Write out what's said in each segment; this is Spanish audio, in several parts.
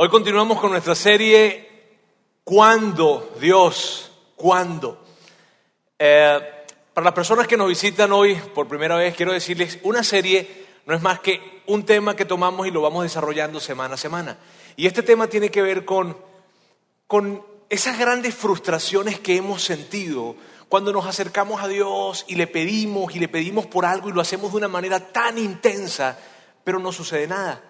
Hoy continuamos con nuestra serie ¿Cuándo, Dios? ¿Cuándo? Eh, para las personas que nos visitan hoy por primera vez, quiero decirles, una serie no es más que un tema que tomamos y lo vamos desarrollando semana a semana. Y este tema tiene que ver con, con esas grandes frustraciones que hemos sentido cuando nos acercamos a Dios y le pedimos y le pedimos por algo y lo hacemos de una manera tan intensa, pero no sucede nada.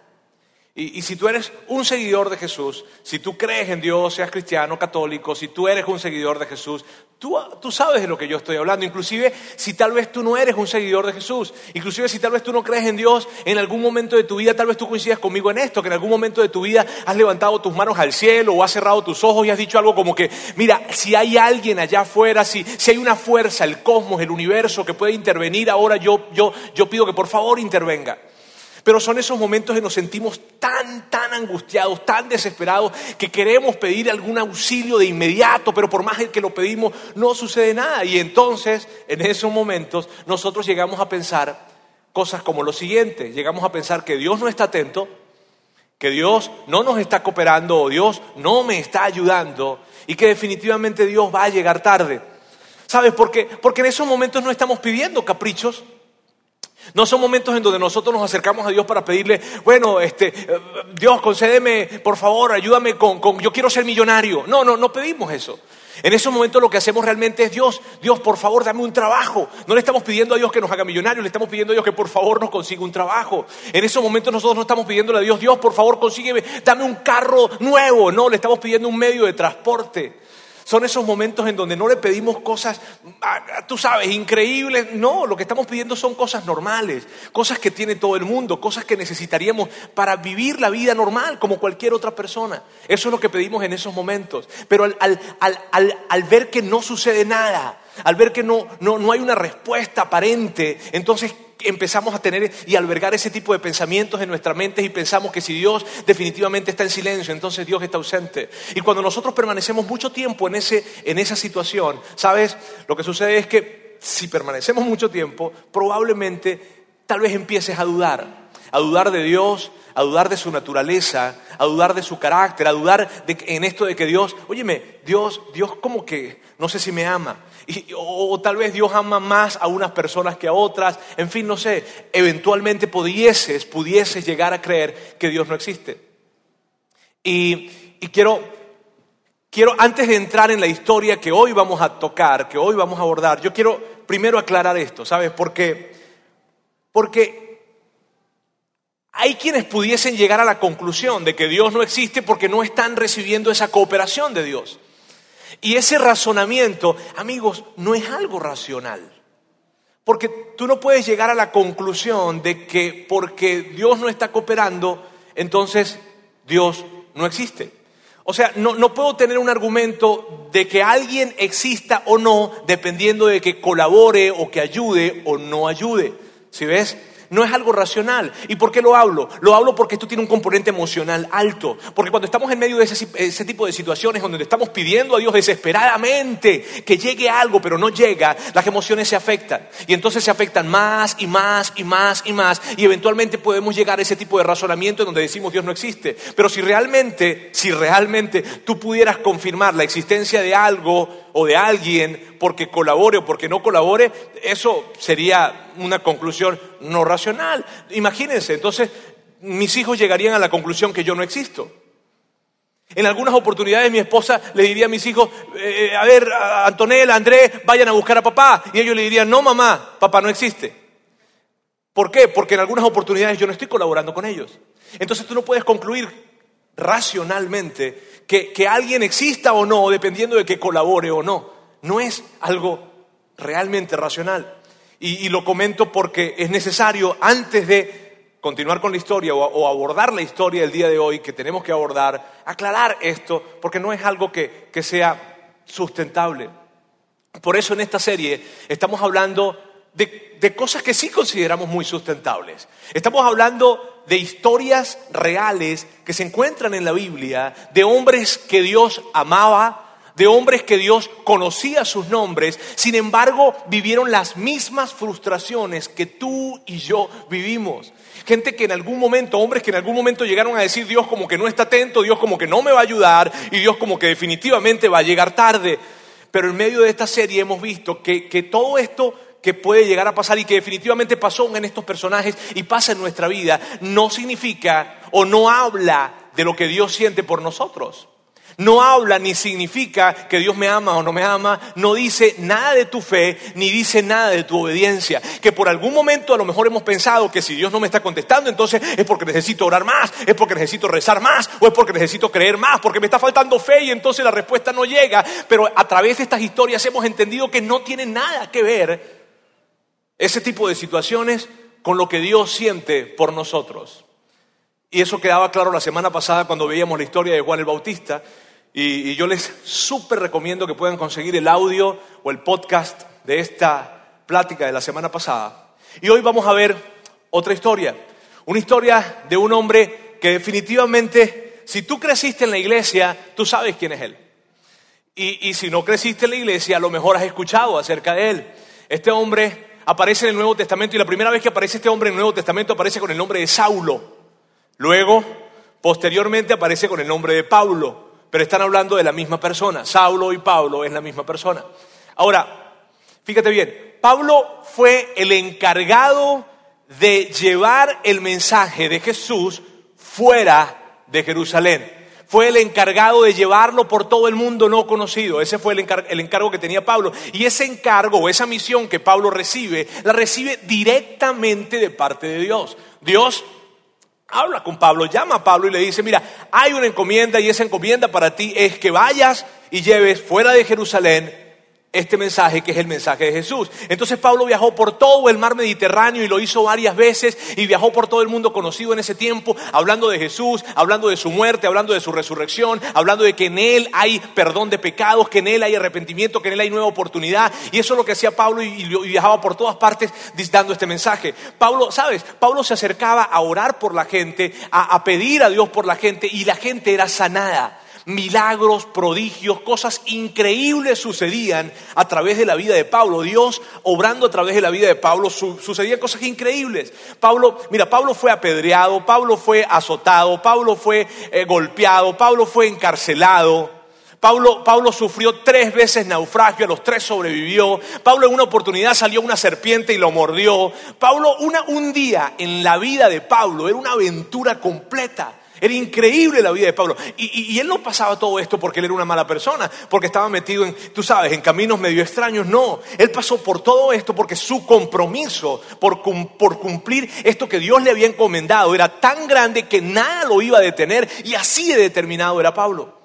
Y, si tú eres un seguidor de Jesús, si tú crees en Dios, seas cristiano, católico, si tú eres un seguidor de Jesús, tú, tú sabes de lo que yo estoy hablando. Inclusive si tal vez tú no eres un seguidor de Jesús, inclusive si tal vez tú no crees en Dios, en algún momento de tu vida, tal vez tú coincidas conmigo en esto, que en algún momento de tu vida has levantado tus manos al cielo o has cerrado tus ojos y has dicho algo como que, mira, si hay alguien allá afuera, si, si hay una fuerza, el cosmos, el universo que puede intervenir, ahora yo, yo, yo pido que por favor intervenga. Pero son esos momentos en que nos sentimos tan, tan angustiados, tan desesperados, que queremos pedir algún auxilio de inmediato, pero por más que lo pedimos, no sucede nada. Y entonces, en esos momentos, nosotros llegamos a pensar cosas como lo siguiente. Llegamos a pensar que Dios no está atento, que Dios no nos está cooperando o Dios no me está ayudando y que definitivamente Dios va a llegar tarde. ¿Sabes por qué? Porque en esos momentos no estamos pidiendo caprichos, no son momentos en donde nosotros nos acercamos a Dios para pedirle, bueno, este, eh, Dios, concédeme, por favor, ayúdame con, con, yo quiero ser millonario. No, no, no pedimos eso. En esos momentos lo que hacemos realmente es Dios, Dios, por favor, dame un trabajo. No le estamos pidiendo a Dios que nos haga millonarios, le estamos pidiendo a Dios que por favor nos consiga un trabajo. En esos momentos nosotros no estamos pidiéndole a Dios, Dios, por favor, consígueme, dame un carro nuevo. No, le estamos pidiendo un medio de transporte. Son esos momentos en donde no le pedimos cosas, ah, tú sabes, increíbles. No, lo que estamos pidiendo son cosas normales, cosas que tiene todo el mundo, cosas que necesitaríamos para vivir la vida normal como cualquier otra persona. Eso es lo que pedimos en esos momentos. Pero al, ver que no sucede nada, al ver que no, no hay una respuesta aparente, entonces empezamos a tener y albergar ese tipo de pensamientos en nuestra mente y pensamos que si Dios definitivamente está en silencio, entonces Dios está ausente. Y cuando nosotros permanecemos mucho tiempo en, ese, en esa situación, ¿sabes? Lo que sucede es que si permanecemos mucho tiempo, probablemente tal vez empieces a dudar, a dudar de Dios, a dudar de su naturaleza, a dudar de su carácter, a dudar en esto de que Dios, óyeme, Dios, Dios como que no sé si me ama, o, tal vez Dios ama más a unas personas que a otras, en fin, no sé, eventualmente pudieses, pudieses llegar a creer que Dios no existe. Y, quiero, quiero, antes de entrar en la historia que hoy vamos a tocar, que hoy vamos a abordar, yo quiero primero aclarar esto, ¿sabes? Porque, porque hay quienes pudiesen llegar a la conclusión de que Dios no existe porque no están recibiendo esa cooperación de Dios. Y ese razonamiento, amigos, no es algo racional. Porque tú no puedes llegar a la conclusión de que porque Dios no está cooperando, entonces Dios no existe. O sea, no, no, puedo tener un argumento de que alguien exista o no dependiendo de que colabore o que ayude o no ayude. ¿Sí ves? No es algo racional. ¿Y por qué lo hablo? Lo hablo porque esto tiene un componente emocional alto. Porque cuando estamos en medio de ese, tipo de situaciones donde estamos pidiendo a Dios desesperadamente que llegue algo, pero no llega, las emociones se afectan. Y entonces se afectan más y más y más y más. Y eventualmente podemos llegar a ese tipo de razonamiento en donde decimos Dios no existe. Pero si realmente, si realmente tú pudieras confirmar la existencia de algo o de alguien porque colabore o porque no colabore, eso sería una conclusión no racional. Imagínense, entonces mis hijos llegarían a la conclusión que yo no existo. En algunas oportunidades mi esposa le diría a mis hijos, eh, a ver, Antonella, Andrés, vayan a buscar a papá. Y ellos le dirían, no mamá, papá no existe. ¿Por qué? Porque en algunas oportunidades yo no estoy colaborando con ellos. Entonces tú no puedes concluir racionalmente que, alguien exista o no, dependiendo de que colabore o no. No es algo realmente racional. Y, lo comento porque es necesario, antes de continuar con la historia o, abordar la historia del día de hoy que tenemos que abordar, aclarar esto, porque no es algo que, sea sustentable. Por eso en esta serie estamos hablando de, cosas que sí consideramos muy sustentables. Estamos hablando de historias reales que se encuentran en la Biblia, de hombres que Dios amaba, de hombres que Dios conocía sus nombres, sin embargo vivieron las mismas frustraciones que tú y yo vivimos. Gente que en algún momento, hombres que en algún momento llegaron a decir Dios como que no está atento, Dios como que no me va a ayudar y Dios como que definitivamente va a llegar tarde. Pero en medio de esta serie hemos visto que, que todo esto que puede llegar a pasar y que definitivamente pasó en estos personajes y pasa en nuestra vida, no significa o no habla de lo que Dios siente por nosotros. No habla ni significa que Dios me ama o no me ama, no dice nada de tu fe, ni dice nada de tu obediencia. Que por algún momento a lo mejor hemos pensado que si Dios no me está contestando, entonces es porque necesito orar más, es porque necesito rezar más, o es porque necesito creer más, porque me está faltando fe y entonces la respuesta no llega. Pero a través de estas historias hemos entendido que no tiene nada que ver ese tipo de situaciones con lo que Dios siente por nosotros. Y eso quedaba claro la semana pasada cuando veíamos la historia de Juan el Bautista, y, yo les súper recomiendo que puedan conseguir el audio o el podcast de esta plática de la semana pasada. Y hoy vamos a ver otra historia. Una historia de un hombre que definitivamente, si tú creciste en la iglesia, tú sabes quién es él. Y, y si no creciste en la iglesia, a lo mejor has escuchado acerca de él. Este hombre aparece en el Nuevo Testamento y la primera vez que aparece este hombre en el Nuevo Testamento aparece con el nombre de Saulo. Luego, posteriormente aparece con el nombre de Pablo pero están hablando de la misma persona. Saulo y Pablo es la misma persona. Ahora, fíjate bien, Pablo fue el encargado de llevar el mensaje de Jesús fuera de Jerusalén. Fue el encargado de llevarlo por todo el mundo no conocido. Ese fue el, encargo que tenía Pablo. Y ese encargo o esa misión que Pablo recibe, la recibe directamente de parte de Dios. Dios habla con Pablo, llama a Pablo y le dice, mira, hay una encomienda y esa encomienda para ti es que vayas y lleves fuera de Jerusalén este mensaje que es el mensaje de Jesús. Entonces Pablo viajó por todo el mar Mediterráneo y lo hizo varias veces y viajó por todo el mundo conocido en ese tiempo, hablando de Jesús, hablando de su muerte, hablando de su resurrección, hablando de que en Él hay perdón de pecados, que en Él hay arrepentimiento, que en Él hay nueva oportunidad. Y eso es lo que hacía Pablo y, viajaba por todas partes dando este mensaje. Pablo, ¿sabes? Pablo se acercaba a orar por la gente, a pedir a Dios por la gente y la gente era sanada milagros, prodigios, cosas increíbles sucedían a través de la vida de Pablo. Dios obrando a través de la vida de Pablo, sucedían cosas increíbles. Pablo, mira, Pablo fue apedreado, Pablo fue azotado, Pablo fue eh, golpeado, Pablo fue encarcelado. Pablo, Pablo, sufrió tres veces naufragio, a los tres sobrevivió. Pablo en una oportunidad salió una serpiente y lo mordió. Pablo, una, un día en la vida de Pablo era una aventura completa. Era increíble la vida de Pablo. Y, él no pasaba todo esto porque él era una mala persona, porque estaba metido en, tú sabes, en caminos medio extraños. No, él pasó por todo esto porque su compromiso por, por cumplir esto que Dios le había encomendado era tan grande que nada lo iba a detener. Y así de determinado era Pablo.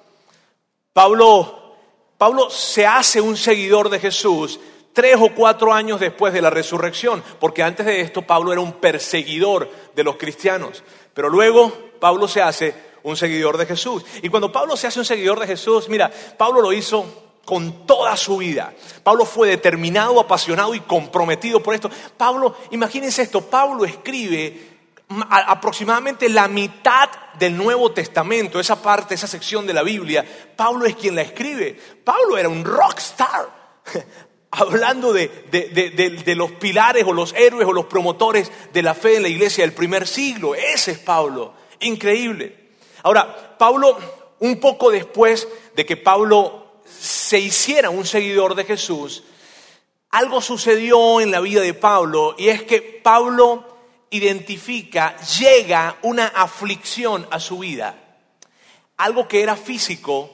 Pablo, Pablo se hace un seguidor de Jesús tres o cuatro años después de la resurrección, porque antes de esto Pablo era un perseguidor de los cristianos. Pero luego Pablo se hace un seguidor de Jesús. Y cuando Pablo se hace un seguidor de Jesús, mira, Pablo lo hizo con toda su vida. Pablo fue determinado, apasionado y comprometido por esto. Pablo, imagínense esto, Pablo escribe aproximadamente la mitad del Nuevo Testamento, esa parte, esa sección de la Biblia, Pablo es quien la escribe. Pablo era un rockstar, hablando de, de, los pilares o los héroes o los promotores de la fe en la iglesia del primer siglo. Ese es Pablo. Increíble. Ahora, Pablo, un poco después de que Pablo se hiciera un seguidor de Jesús, algo sucedió en la vida de Pablo y es que Pablo identifica, llega una aflicción a su vida, algo que era físico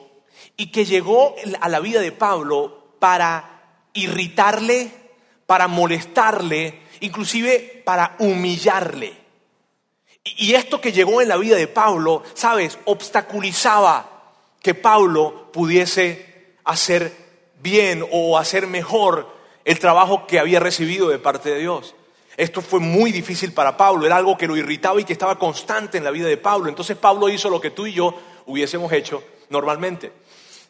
y que llegó a la vida de Pablo para irritarle, para molestarle, inclusive para humillarle. Y esto que llegó en la vida de Pablo, sabes, obstaculizaba que Pablo pudiese hacer bien o hacer mejor el trabajo que había recibido de parte de Dios. Esto fue muy difícil para Pablo, era algo que lo irritaba y que estaba constante en la vida de Pablo. Entonces Pablo hizo lo que tú y yo hubiésemos hecho normalmente.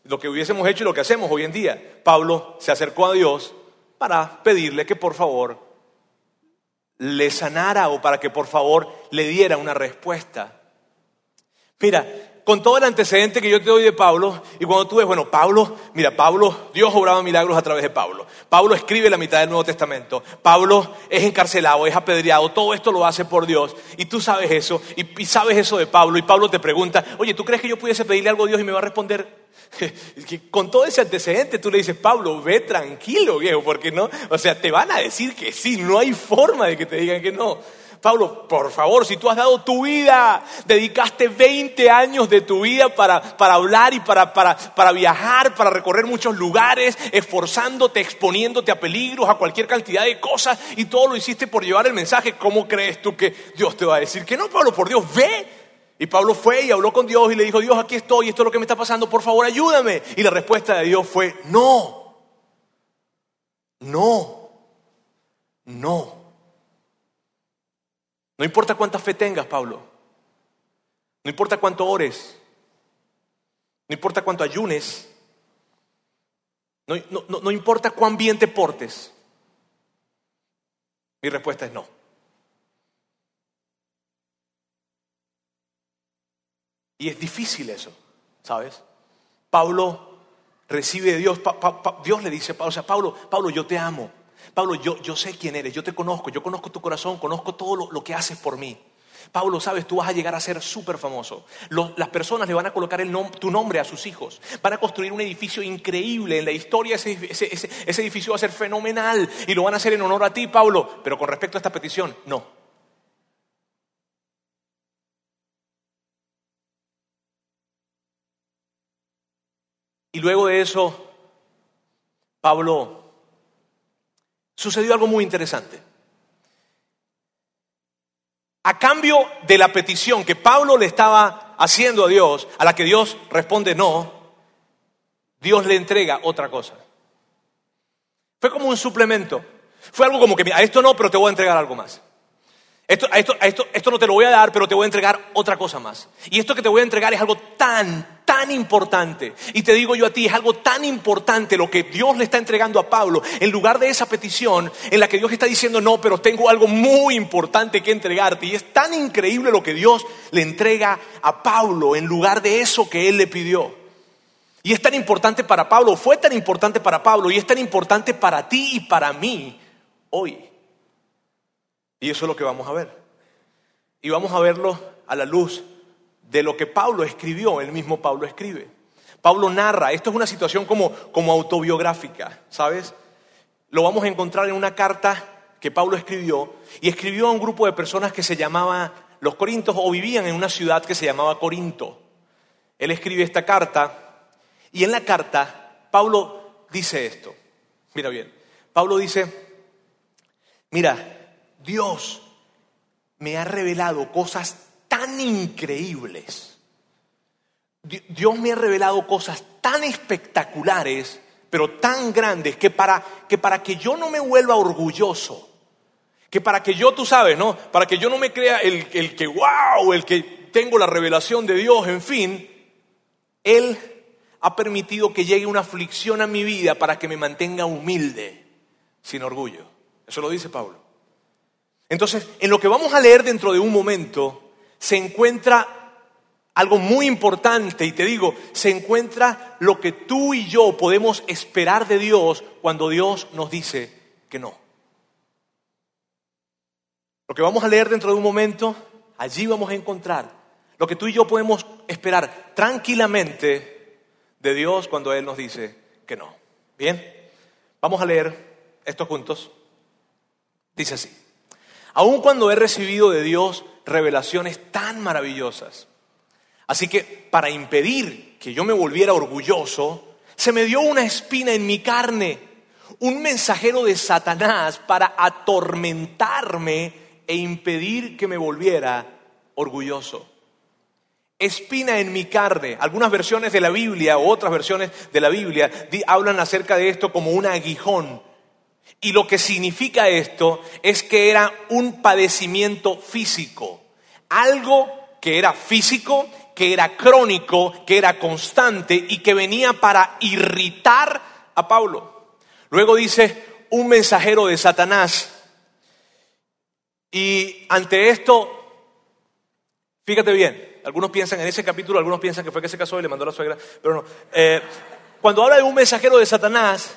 Lo que hubiésemos hecho y lo que hacemos hoy en día. Pablo se acercó a Dios para pedirle que por favor le sanara o para que por favor le diera una respuesta. Mira, con todo el antecedente que yo te doy de Pablo, y cuando tú ves, bueno, Pablo, mira, Pablo, Dios obraba milagros a través de Pablo. Pablo escribe la mitad del Nuevo Testamento. Pablo es encarcelado, es apedreado, todo esto lo hace por Dios. Y tú sabes eso, y, sabes eso de Pablo, y Pablo te pregunta, oye, ¿tú crees que yo pudiese pedirle algo a Dios y me va a responder? Con todo ese antecedente tú le dices, Pablo, ve tranquilo, viejo, porque no, o sea, te van a decir que sí, no hay forma de que te digan que no. Pablo, por favor, si tú has dado tu vida, dedicaste 20 años de tu vida para, para hablar y para, para, para viajar, para recorrer muchos lugares, esforzándote, exponiéndote a peligros, a cualquier cantidad de cosas, y todo lo hiciste por llevar el mensaje, ¿cómo crees tú que Dios te va a decir que no, Pablo? Por Dios, ve. Y Pablo fue y habló con Dios y le dijo, Dios, aquí estoy, esto es lo que me está pasando, por favor, ayúdame. Y la respuesta de Dios fue, no, no, no. No importa cuánta fe tengas, Pablo. No importa cuánto ores. No importa cuánto ayunes. No, no, importa cuán bien te portes. Mi respuesta es no. Y es difícil eso, ¿sabes? Pablo recibe de Dios, Dios le dice, o sea, Pablo, Pablo, yo te amo. Pablo, yo, yo sé quién eres, yo te conozco, yo conozco tu corazón, conozco todo lo, que haces por mí. Pablo, sabes, tú vas a llegar a ser súper famoso. las personas le van a colocar tu nombre a sus hijos. Van a construir un edificio increíble. En la historia ese, ese, edificio va a ser fenomenal. Y lo van a hacer en honor a ti, Pablo. Pero con respecto a esta petición, no. Luego de eso, Pablo sucedió algo muy interesante. A cambio de la petición que Pablo le estaba haciendo a Dios, a la que Dios responde no, Dios le entrega otra cosa. Fue como un suplemento. Fue algo como que, a esto no, pero te voy a entregar algo más. Esto, esto, esto, esto no te lo voy a dar, pero te voy a entregar otra cosa más. Y esto que te voy a entregar es algo tan, tan importante. Y te digo yo a ti, es algo tan importante lo que Dios le está entregando a Pablo, en lugar de esa petición en la que Dios está diciendo, no, pero tengo algo muy importante que entregarte. Y es tan increíble lo que Dios le entrega a Pablo en lugar de eso que él le pidió. Y es tan importante para Pablo, fue tan importante para Pablo y es tan importante para ti y para mí hoy. Y eso es lo que vamos a ver. Y vamos a verlo a la luz de lo que Pablo escribió, el mismo Pablo escribe. Pablo narra, esto es una situación como, como autobiográfica, ¿sabes? Lo vamos a encontrar en una carta que Pablo escribió y escribió a un grupo de personas que se llamaba los Corintos o vivían en una ciudad que se llamaba Corinto. Él escribe esta carta y en la carta Pablo dice esto. Mira bien, Pablo dice, mira, Dios me ha revelado cosas tan increíbles. Dios me ha revelado cosas tan espectaculares, pero tan grandes, que para que, para que yo no me vuelva orgulloso, que para que yo, tú sabes, ¿no? Para que yo no me crea el, el que, wow, el que tengo la revelación de Dios, en fin, Él ha permitido que llegue una aflicción a mi vida para que me mantenga humilde, sin orgullo. Eso lo dice Pablo. Entonces, en lo que vamos a leer dentro de un momento, se encuentra algo muy importante y te digo, se encuentra lo que tú y yo podemos esperar de Dios cuando Dios nos dice que no. Lo que vamos a leer dentro de un momento, allí vamos a encontrar lo que tú y yo podemos esperar tranquilamente de Dios cuando Él nos dice que no. Bien, vamos a leer esto juntos. Dice así aun cuando he recibido de Dios revelaciones tan maravillosas. Así que para impedir que yo me volviera orgulloso, se me dio una espina en mi carne, un mensajero de Satanás para atormentarme e impedir que me volviera orgulloso. Espina en mi carne. Algunas versiones de la Biblia o otras versiones de la Biblia hablan acerca de esto como un aguijón y lo que significa esto es que era un padecimiento físico, algo que era físico, que era crónico, que era constante y que venía para irritar a Pablo. Luego dice, un mensajero de Satanás. Y ante esto, fíjate bien, algunos piensan en ese capítulo, algunos piensan que fue que se casó y le mandó a la suegra, pero no. Eh, cuando habla de un mensajero de Satanás,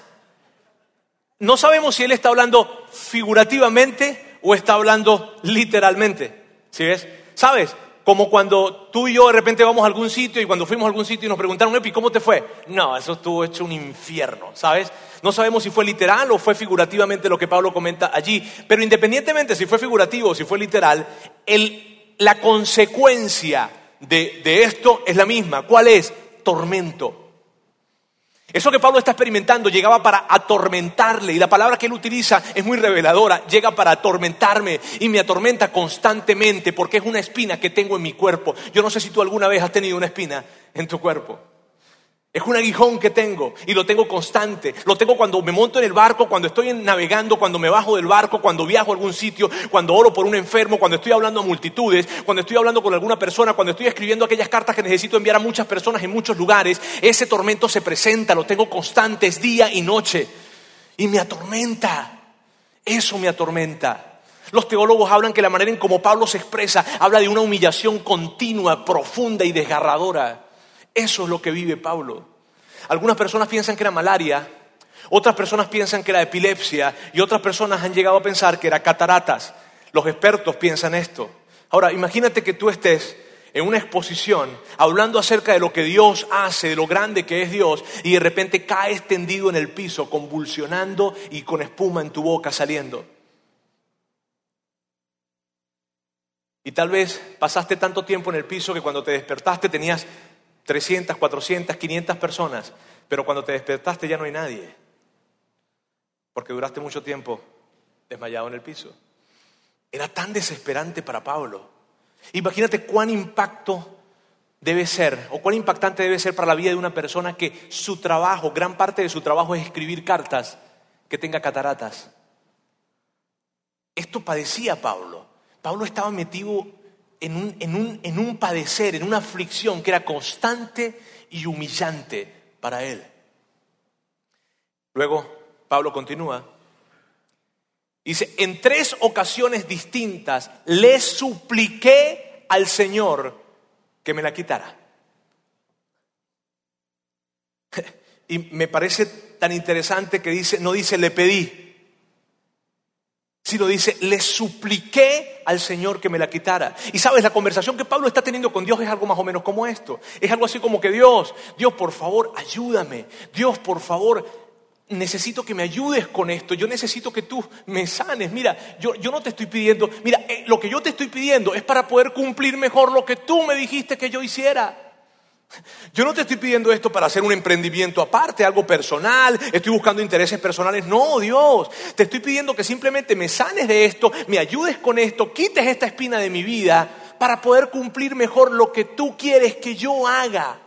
no sabemos si él está hablando figurativamente o está hablando literalmente. ¿Sí ves? ¿Sabes? Como cuando tú y yo de repente vamos a algún sitio y cuando fuimos a algún sitio y nos preguntaron, Epi, ¿cómo te fue? No, eso estuvo hecho un infierno, ¿sabes? No sabemos si fue literal o fue figurativamente lo que Pablo comenta allí, pero independientemente si fue figurativo o si fue literal, la consecuencia de, de esto es la misma. ¿Cuál es? Tormento. Eso que Pablo está experimentando llegaba para atormentarle y la palabra que él utiliza es muy reveladora, llega para atormentarme y me atormenta constantemente porque es una espina que tengo en mi cuerpo. Yo no sé si tú alguna vez has tenido una espina en tu cuerpo. Es un aguijón que tengo y lo tengo constante. Lo tengo cuando me monto en el barco, cuando estoy navegando, cuando me bajo del barco, cuando viajo a algún sitio, cuando oro por un enfermo, cuando estoy hablando a multitudes, cuando estoy hablando con alguna persona, cuando estoy escribiendo aquellas cartas que necesito enviar a muchas personas en muchos lugares. Ese tormento se presenta, lo tengo constante, es día y noche. Y me atormenta. Eso me atormenta. Los teólogos hablan que la manera en como Pablo se expresa habla de una humillación continua, profunda y desgarradora. Eso es lo que vive Pablo. Algunas personas piensan que era malaria, otras personas piensan que era epilepsia y otras personas han llegado a pensar que era cataratas. Los expertos piensan esto. Ahora, imagínate que tú estés en una exposición hablando acerca de lo que Dios hace, de lo grande que es Dios, y de repente caes tendido en el piso, convulsionando y con espuma en tu boca saliendo. Y tal vez pasaste tanto tiempo en el piso que cuando te despertaste tenías 300, 400, 500 personas, pero cuando te despertaste ya no hay nadie, porque duraste mucho tiempo desmayado en el piso. Era tan desesperante para Pablo. Imagínate cuán impacto debe ser, o cuán impactante debe ser para la vida de una persona que su trabajo, gran parte de su trabajo es escribir cartas que tenga cataratas. Esto padecía Pablo. Pablo estaba metido en un, padecer, en una aflicción que era constante y humillante para él. Luego, Pablo continúa. Dice, en tres ocasiones distintas le supliqué al Señor que me la quitara. Y me parece tan interesante que dice, no dice le pedí, sino dice, le supliqué al Señor que me la quitara. Y sabes, la conversación que Pablo está teniendo con Dios es algo más o menos como esto. Es algo así como que Dios, Dios por favor, ayúdame. Dios por favor, necesito que me ayudes con esto. Yo necesito que tú me sanes. Mira, yo, yo no te estoy pidiendo, mira, eh, lo que yo te estoy pidiendo es para poder cumplir mejor lo que tú me dijiste que yo hiciera. Yo no te estoy pidiendo esto para hacer un emprendimiento aparte, algo personal, estoy buscando intereses personales. No, Dios, te estoy pidiendo que simplemente me sanes de esto, me ayudes con esto, quites esta espina de mi vida para poder cumplir mejor lo que tú quieres que yo haga.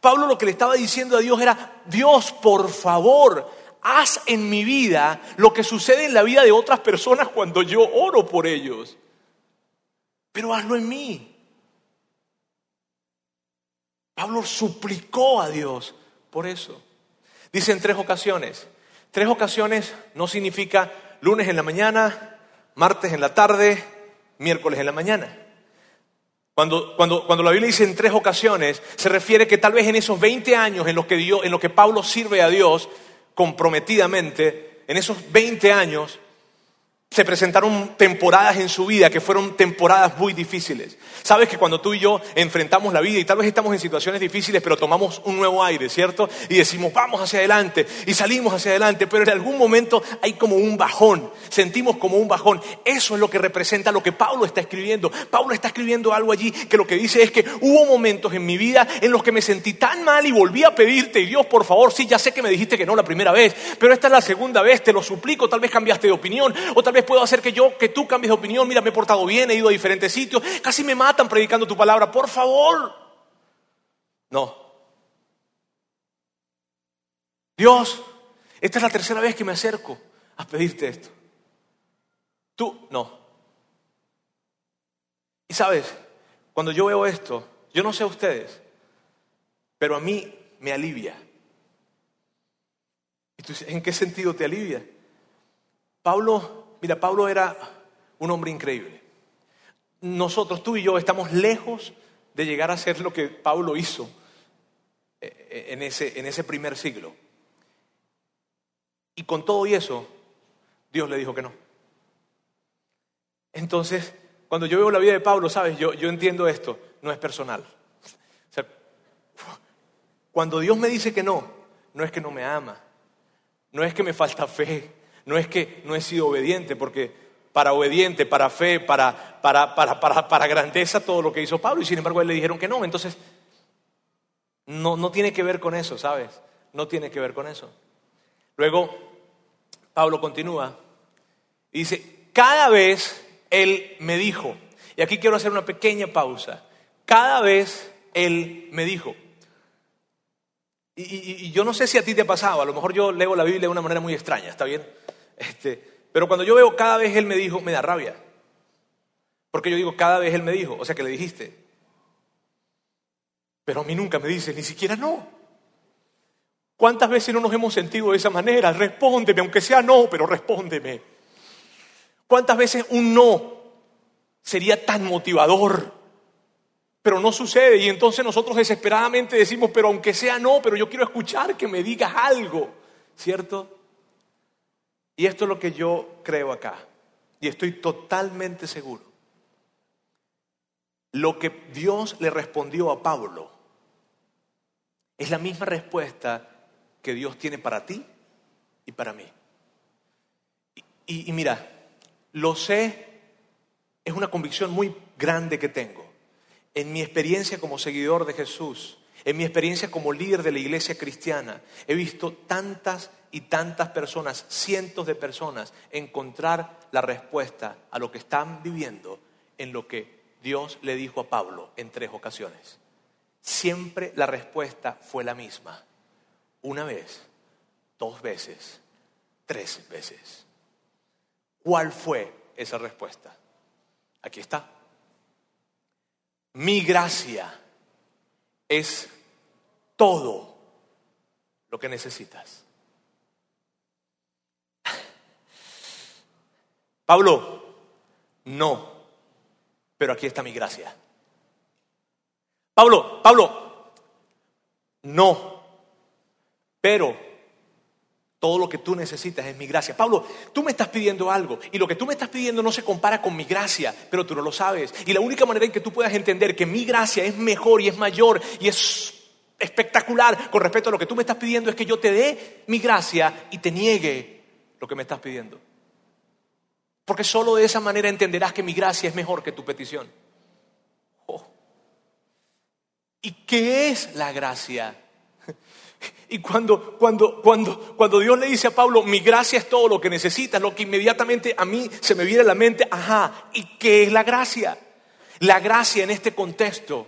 Pablo lo que le estaba diciendo a Dios era, Dios, por favor, haz en mi vida lo que sucede en la vida de otras personas cuando yo oro por ellos. Pero hazlo en mí. Pablo suplicó a Dios por eso. Dice en tres ocasiones. Tres ocasiones no significa lunes en la mañana, martes en la tarde, miércoles en la mañana. Cuando, cuando, cuando, la Biblia dice en tres ocasiones, se refiere que tal vez en esos 20 años en los que, Dios, en los que Pablo sirve a Dios comprometidamente, en esos 20 años, se presentaron temporadas en su vida que fueron temporadas muy difíciles. Sabes que cuando tú y yo enfrentamos la vida y tal vez estamos en situaciones difíciles, pero tomamos un nuevo aire, ¿cierto? Y decimos, vamos hacia adelante y salimos hacia adelante, pero en algún momento hay como un bajón, sentimos como un bajón. Eso es lo que representa lo que Pablo está escribiendo. Pablo está escribiendo algo allí que lo que dice es que hubo momentos en mi vida en los que me sentí tan mal y volví a pedirte, Dios, por favor, sí, ya sé que me dijiste que no la primera vez, pero esta es la segunda vez, te lo suplico, tal vez cambiaste de opinión o tal puedo hacer que yo, que tú cambies de opinión. Mira, me he portado bien, he ido a diferentes sitios. Casi me matan predicando tu palabra. Por favor. No. Dios, esta es la tercera vez que me acerco a pedirte esto. Tú, no. Y sabes, cuando yo veo esto, yo no sé a ustedes, pero a mí me alivia. ¿Y tú ¿en qué sentido te alivia? Pablo Mira, Pablo era un hombre increíble. Nosotros, tú y yo, estamos lejos de llegar a hacer lo que Pablo hizo eh, en ese, en ese primer siglo. Y con todo y eso, Dios le dijo que no. Entonces, cuando yo veo la vida de Pablo, sabes, yo, entiendo esto, no es personal. Cuando Dios me dice que no, no es que no me ama, no es que me falta fe, no es que no he sido obediente, porque para obediente, para fe, para, para, para, para, para grandeza, todo lo que hizo Pablo, y sin embargo a él le dijeron que no. Entonces, no, no tiene que ver con eso, ¿sabes? No tiene que ver con eso. Luego, Pablo continúa y dice, cada vez él me dijo, y aquí quiero hacer una pequeña pausa, cada vez él me dijo, y, yo no sé si a ti te ha pasado, a lo mejor yo leo la Biblia de una manera muy extraña, ¿está bien? Este, pero cuando yo veo cada vez él me dijo, me da rabia. Porque yo digo, cada vez él me dijo, o sea que le dijiste. Pero a mí nunca me dice, ni siquiera no. ¿Cuántas veces no nos hemos sentido de esa manera? Respóndeme, aunque sea no, pero respóndeme. ¿Cuántas veces un no sería tan motivador? Pero no sucede y entonces nosotros desesperadamente decimos, pero aunque sea no, pero yo quiero escuchar que me digas algo, ¿cierto? Y esto es lo que yo creo acá y estoy totalmente seguro. Lo que Dios le respondió a Pablo es la misma respuesta que Dios tiene para ti y para mí. Y, mira, lo sé, es una convicción muy grande que tengo en mi experiencia como seguidor de Jesús, en mi experiencia como líder de la iglesia cristiana, he visto tantas y tantas personas, cientos de personas, encontrar la respuesta a lo que están viviendo en lo que Dios le dijo a Pablo en tres ocasiones. Siempre la respuesta fue la misma. Una vez, dos veces, tres veces. ¿Cuál fue esa respuesta? Aquí está. Mi gracia es todo lo que necesitas. Pablo, no, pero aquí está mi gracia. Pablo, Pablo, no, pero todo lo que tú necesitas es mi gracia. Pablo, tú me estás pidiendo algo y lo que tú me estás pidiendo no se compara con mi gracia, pero tú no lo sabes. Y la única manera en que tú puedas entender que mi gracia es mejor y es mayor y es espectacular con respecto a lo que tú me estás pidiendo es que yo te dé mi gracia y te niegue lo que me estás pidiendo. Porque solo de esa manera entenderás que mi gracia es mejor que tu petición. Oh. ¿Y qué es la gracia? Y cuando, cuando, cuando, cuando Dios le dice a Pablo, mi gracia es todo lo que necesitas, lo que inmediatamente a mí se me viene a la mente, ajá, ¿y qué es la gracia? La gracia en este contexto,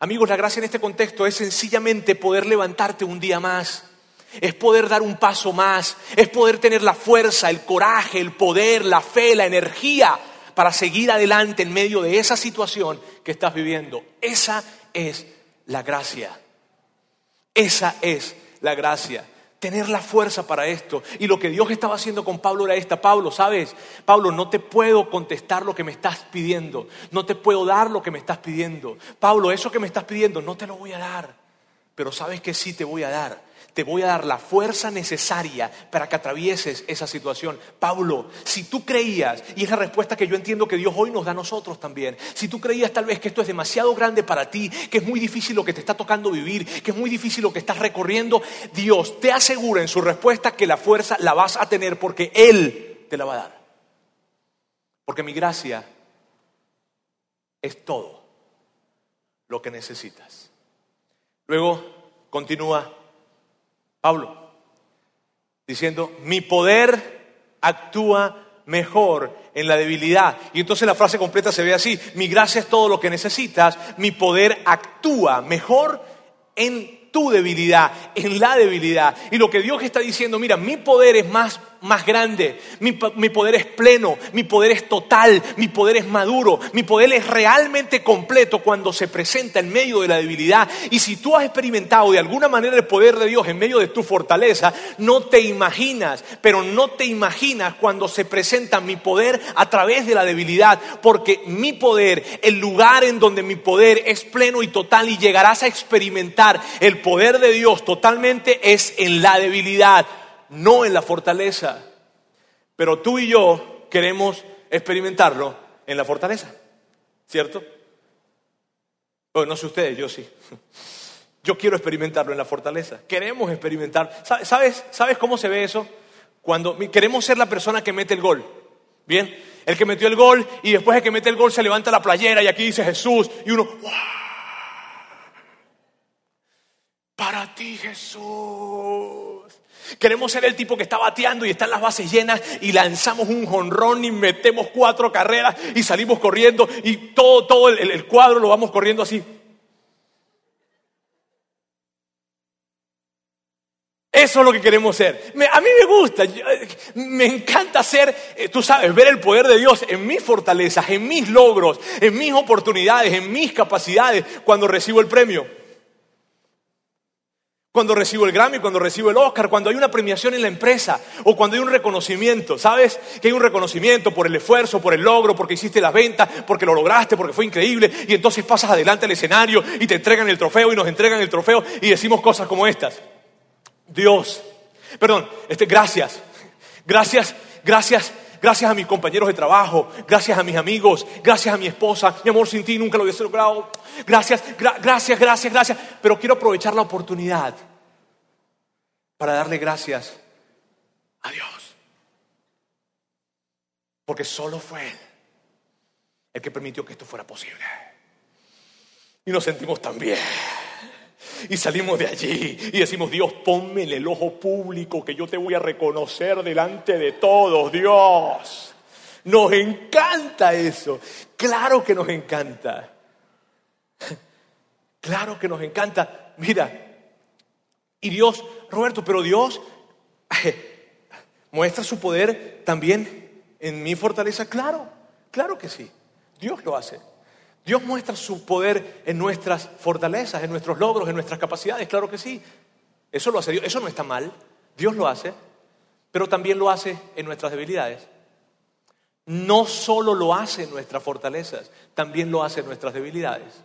amigos, la gracia en este contexto es sencillamente poder levantarte un día más, es poder dar un paso más, es poder tener la fuerza, el coraje, el poder, la fe, la energía para seguir adelante en medio de esa situación que estás viviendo. Esa es la gracia. Esa es la gracia. Tener la fuerza para esto. Y lo que Dios estaba haciendo con Pablo era esta. Pablo, ¿sabes? Pablo, no te puedo contestar lo que me estás pidiendo. No te puedo dar lo que me estás pidiendo. Pablo, eso que me estás pidiendo, no te lo voy a dar. Pero sabes que sí te voy a dar te voy a dar la fuerza necesaria para que atravieses esa situación. Pablo, si tú creías, y es la respuesta que yo entiendo que Dios hoy nos da a nosotros también, si tú creías tal vez que esto es demasiado grande para ti, que es muy difícil lo que te está tocando vivir, que es muy difícil lo que estás recorriendo, Dios te asegura en su respuesta que la fuerza la vas a tener porque Él te la va a dar. Porque mi gracia es todo lo que necesitas. Luego continúa Pablo, diciendo, mi poder actúa mejor en la debilidad. Y entonces la frase completa se ve así, mi gracia es todo lo que necesitas, mi poder actúa mejor en tu debilidad, en la debilidad. Y lo que Dios está diciendo, mira, mi poder es más más grande, mi, poder es pleno, mi poder es total, mi poder es maduro, mi poder es realmente completo cuando se presenta en medio de la debilidad. Y si tú has experimentado de alguna manera el poder de Dios en medio de tu fortaleza, no te imaginas, pero no te imaginas cuando se presenta mi poder a través de la debilidad, porque mi poder, el lugar en donde mi poder es pleno y total y llegarás a experimentar el poder de Dios totalmente es en la debilidad no en la fortaleza. Pero tú y yo queremos experimentarlo en la fortaleza, ¿cierto? Bueno, no sé ustedes, yo sí. Yo quiero experimentarlo en la fortaleza. Queremos experimentar. ¿Sabes, ¿Sabes cómo se ve eso? Cuando queremos ser la persona que mete el gol. Bien, el que metió el gol y después el que mete el gol se levanta la playera y aquí dice Jesús y uno, Para ti Jesús. Queremos ser el tipo que está bateando y están las bases llenas y lanzamos un jonrón y metemos cuatro carreras y salimos corriendo y todo, todo el, cuadro lo vamos corriendo así. Eso es lo que queremos ser. a mí me gusta, me encanta ser, eh, tú sabes, ver el poder de Dios en mis fortalezas, en mis logros, en mis oportunidades, en mis capacidades cuando recibo el premio. Cuando recibo el Grammy, cuando recibo el Oscar, cuando hay una premiación en la empresa o cuando hay un reconocimiento, ¿sabes? Que hay un reconocimiento por el esfuerzo, por el logro, porque hiciste las ventas, porque lo lograste, porque fue increíble y entonces pasas adelante al escenario y te entregan el trofeo y nos entregan el trofeo y decimos cosas como estas. Dios, perdón, este, gracias, gracias, gracias, gracias a mis compañeros de trabajo, gracias a mis amigos, gracias a mi esposa, mi amor sin ti nunca lo hubiese logrado. Gracias, gracias, gracias, gracias. Pero quiero aprovechar la oportunidad para darle gracias a Dios. Porque solo fue Él el que permitió que esto fuera posible. Y nos sentimos tan bien. Y salimos de allí y decimos, Dios, ponme en el ojo público que yo te voy a reconocer delante de todos, Dios. Nos encanta eso. Claro que nos encanta. Claro que nos encanta. Mira, y Dios, Roberto, pero Dios muestra su poder también en mi fortaleza. Claro, claro que sí. Dios lo hace. Dios muestra su poder en nuestras fortalezas, en nuestros logros, en nuestras capacidades. Claro que sí. Eso lo hace Dios. Eso no está mal. Dios lo hace. Pero también lo hace en nuestras debilidades. No solo lo hace en nuestras fortalezas, también lo hace en nuestras debilidades.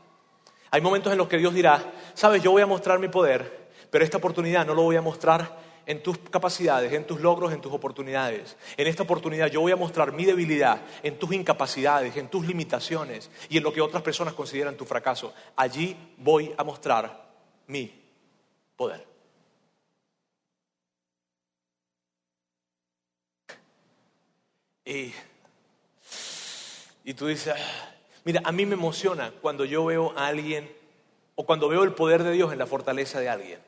Hay momentos en los que Dios dirá, sabes, yo voy a mostrar mi poder, pero esta oportunidad no lo voy a mostrar en tus capacidades, en tus logros, en tus oportunidades. En esta oportunidad yo voy a mostrar mi debilidad en tus incapacidades, en tus limitaciones y en lo que otras personas consideran tu fracaso. Allí voy a mostrar mi poder. Y, y tú dices, ah, Mira, a mí me emociona cuando yo veo a alguien o cuando veo el poder de Dios en la fortaleza de alguien.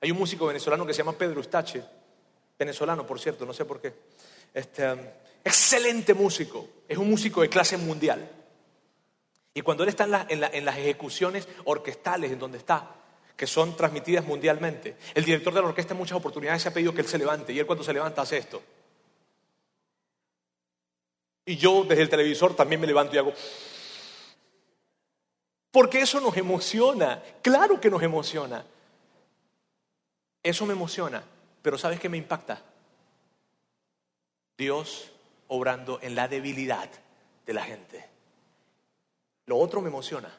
Hay un músico venezolano que se llama Pedro Ustache, venezolano por cierto, no sé por qué. Este, excelente músico, es un músico de clase mundial. Y cuando él está en, en las ejecuciones orquestales en donde está, que son transmitidas mundialmente, el director de la orquesta en muchas oportunidades se ha pedido que él se levante y él cuando se levanta hace esto. Y yo desde el televisor también me levanto y hago... Porque eso nos emociona, claro que nos emociona. Eso me emociona, pero ¿sabes qué me impacta? Dios obrando en la debilidad de la gente. Lo otro me emociona,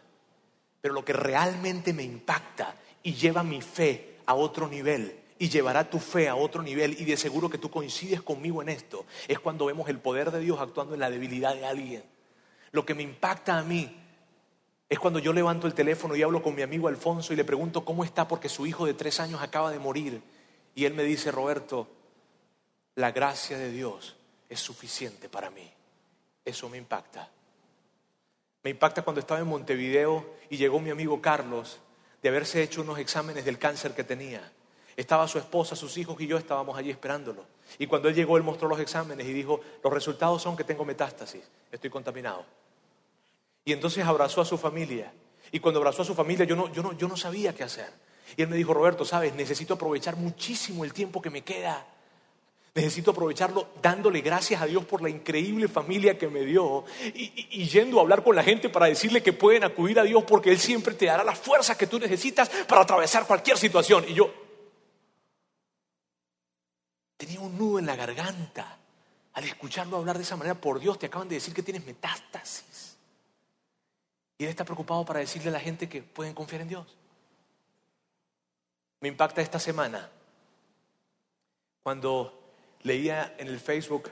pero lo que realmente me impacta y lleva mi fe a otro nivel y llevará tu fe a otro nivel y de seguro que tú coincides conmigo en esto, es cuando vemos el poder de Dios actuando en la debilidad de alguien. Lo que me impacta a mí es cuando yo levanto el teléfono y hablo con mi amigo Alfonso y le pregunto cómo está porque su hijo de tres años acaba de morir. Y él me dice, Roberto, la gracia de Dios es suficiente para mí. Eso me impacta. Me impacta cuando estaba en Montevideo y llegó mi amigo Carlos de haberse hecho unos exámenes del cáncer que tenía. Estaba su esposa, sus hijos y yo estábamos allí esperándolo. Y cuando él llegó, él mostró los exámenes y dijo, los resultados son que tengo metástasis, estoy contaminado. Y entonces abrazó a su familia. Y cuando abrazó a su familia yo no, yo no, yo no sabía qué hacer. Y él me dijo, Roberto, sabes, necesito aprovechar muchísimo el tiempo que me queda. Necesito aprovecharlo dándole gracias a Dios por la increíble familia que me dio y, y, yendo a hablar con la gente para decirle que pueden acudir a Dios porque Él siempre te dará las fuerzas que tú necesitas para atravesar cualquier situación. Y yo tenía un nudo en la garganta al escucharlo hablar de esa manera. Por Dios, te acaban de decir que tienes metástasis. Y Él está preocupado para decirle a la gente que pueden confiar en Dios. Me impacta esta semana cuando leía en el Facebook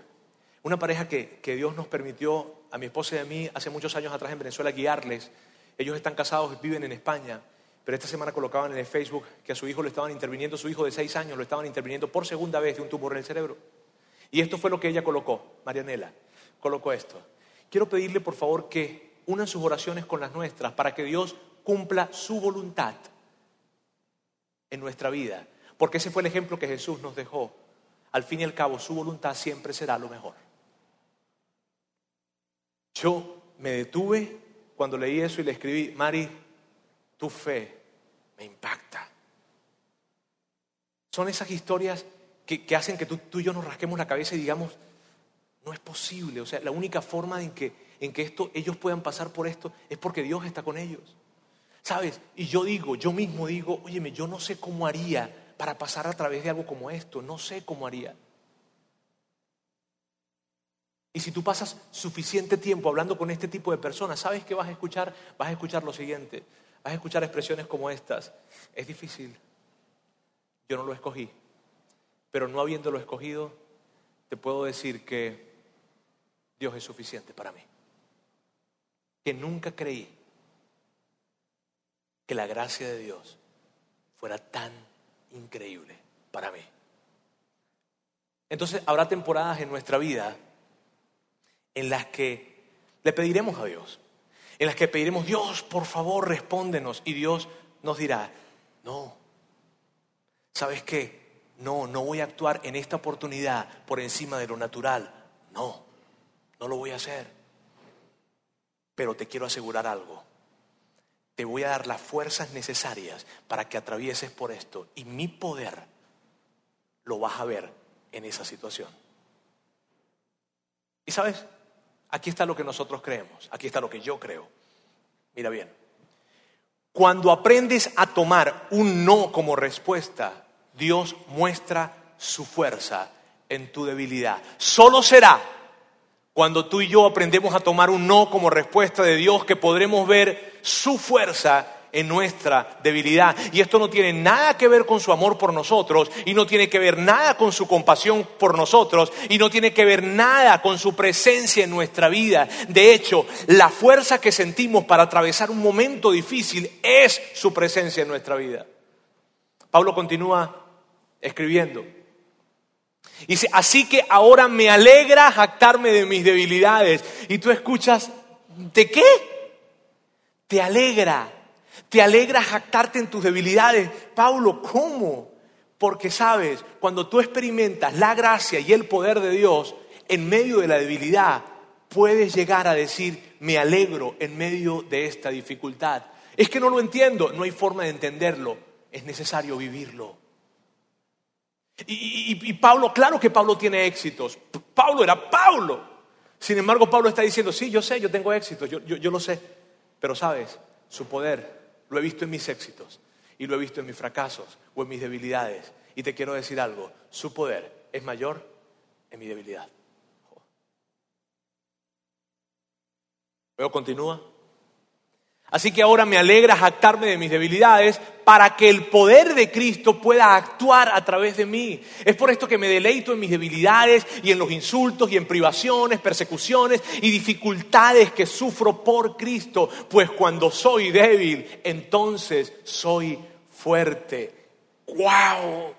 una pareja que, Dios nos permitió, a mi esposa y a mí, hace muchos años atrás en Venezuela, guiarles. Ellos están casados, viven en España, pero esta semana colocaban en el Facebook que a su hijo le estaban interviniendo, su hijo de seis años lo estaban interviniendo por segunda vez de un tumor en el cerebro. Y esto fue lo que ella colocó, Marianela, colocó esto. Quiero pedirle por favor que unan sus oraciones con las nuestras para que Dios cumpla su voluntad en nuestra vida, porque ese fue el ejemplo que Jesús nos dejó al fin y al cabo su voluntad siempre será lo mejor. Yo me detuve cuando leí eso y le escribí, Mari, tu fe me impacta. Son esas historias que, hacen que tú, y yo nos rasquemos la cabeza y digamos, no es posible. O sea, la única forma en que, en que esto, ellos puedan pasar por esto es porque Dios está con ellos. ¿Sabes? Y yo digo, yo mismo digo, óyeme, yo no sé cómo haría para pasar a través de algo como esto. No sé cómo haría. Y si tú pasas suficiente tiempo hablando con este tipo de personas, ¿sabes qué vas a escuchar? Vas a escuchar lo siguiente. Vas a escuchar expresiones como estas. Es difícil. Yo no lo escogí. Pero no habiéndolo escogido, te puedo decir que Dios es suficiente para mí. Que nunca creí que la gracia de Dios fuera tan increíble para mí. Entonces habrá temporadas en nuestra vida en las que le pediremos a Dios, en las que pediremos, Dios, por favor, respóndenos. Y Dios nos dirá, no, ¿sabes qué? No, no voy a actuar en esta oportunidad por encima de lo natural. No, no lo voy a hacer. Pero te quiero asegurar algo te voy a dar las fuerzas necesarias para que atravieses por esto. Y mi poder lo vas a ver en esa situación. Y sabes, aquí está lo que nosotros creemos, aquí está lo que yo creo. Mira bien, cuando aprendes a tomar un no como respuesta, Dios muestra su fuerza en tu debilidad. Solo será cuando tú y yo aprendemos a tomar un no como respuesta de Dios, que podremos ver su fuerza en nuestra debilidad. Y esto no tiene nada que ver con su amor por nosotros, y no tiene que ver nada con su compasión por nosotros, y no tiene que ver nada con su presencia en nuestra vida. De hecho, la fuerza que sentimos para atravesar un momento difícil es su presencia en nuestra vida. Pablo continúa escribiendo. Dice, así que ahora me alegra jactarme de mis debilidades. Y tú escuchas, ¿de qué? Te alegra, te alegra jactarte en tus debilidades. Pablo, ¿cómo? Porque sabes, cuando tú experimentas la gracia y el poder de Dios en medio de la debilidad, puedes llegar a decir, me alegro en medio de esta dificultad. Es que no lo entiendo, no hay forma de entenderlo, es necesario vivirlo. Y, Pablo, claro que Pablo tiene éxitos. Pablo era Pablo. Sin embargo, Pablo está diciendo, sí, yo sé, yo tengo éxitos, yo, yo lo sé. Pero sabes, su poder lo he visto en mis éxitos y lo he visto en mis fracasos o en mis debilidades. Y te quiero decir algo, su poder es mayor en mi debilidad. Luego continúa. Así que ahora me alegra jactarme de mis debilidades para que el poder de Cristo pueda actuar a través de mí. Es por esto que me deleito en mis debilidades y en los insultos y en privaciones, persecuciones y dificultades que sufro por Cristo, pues cuando soy débil, entonces soy fuerte. ¡Wow!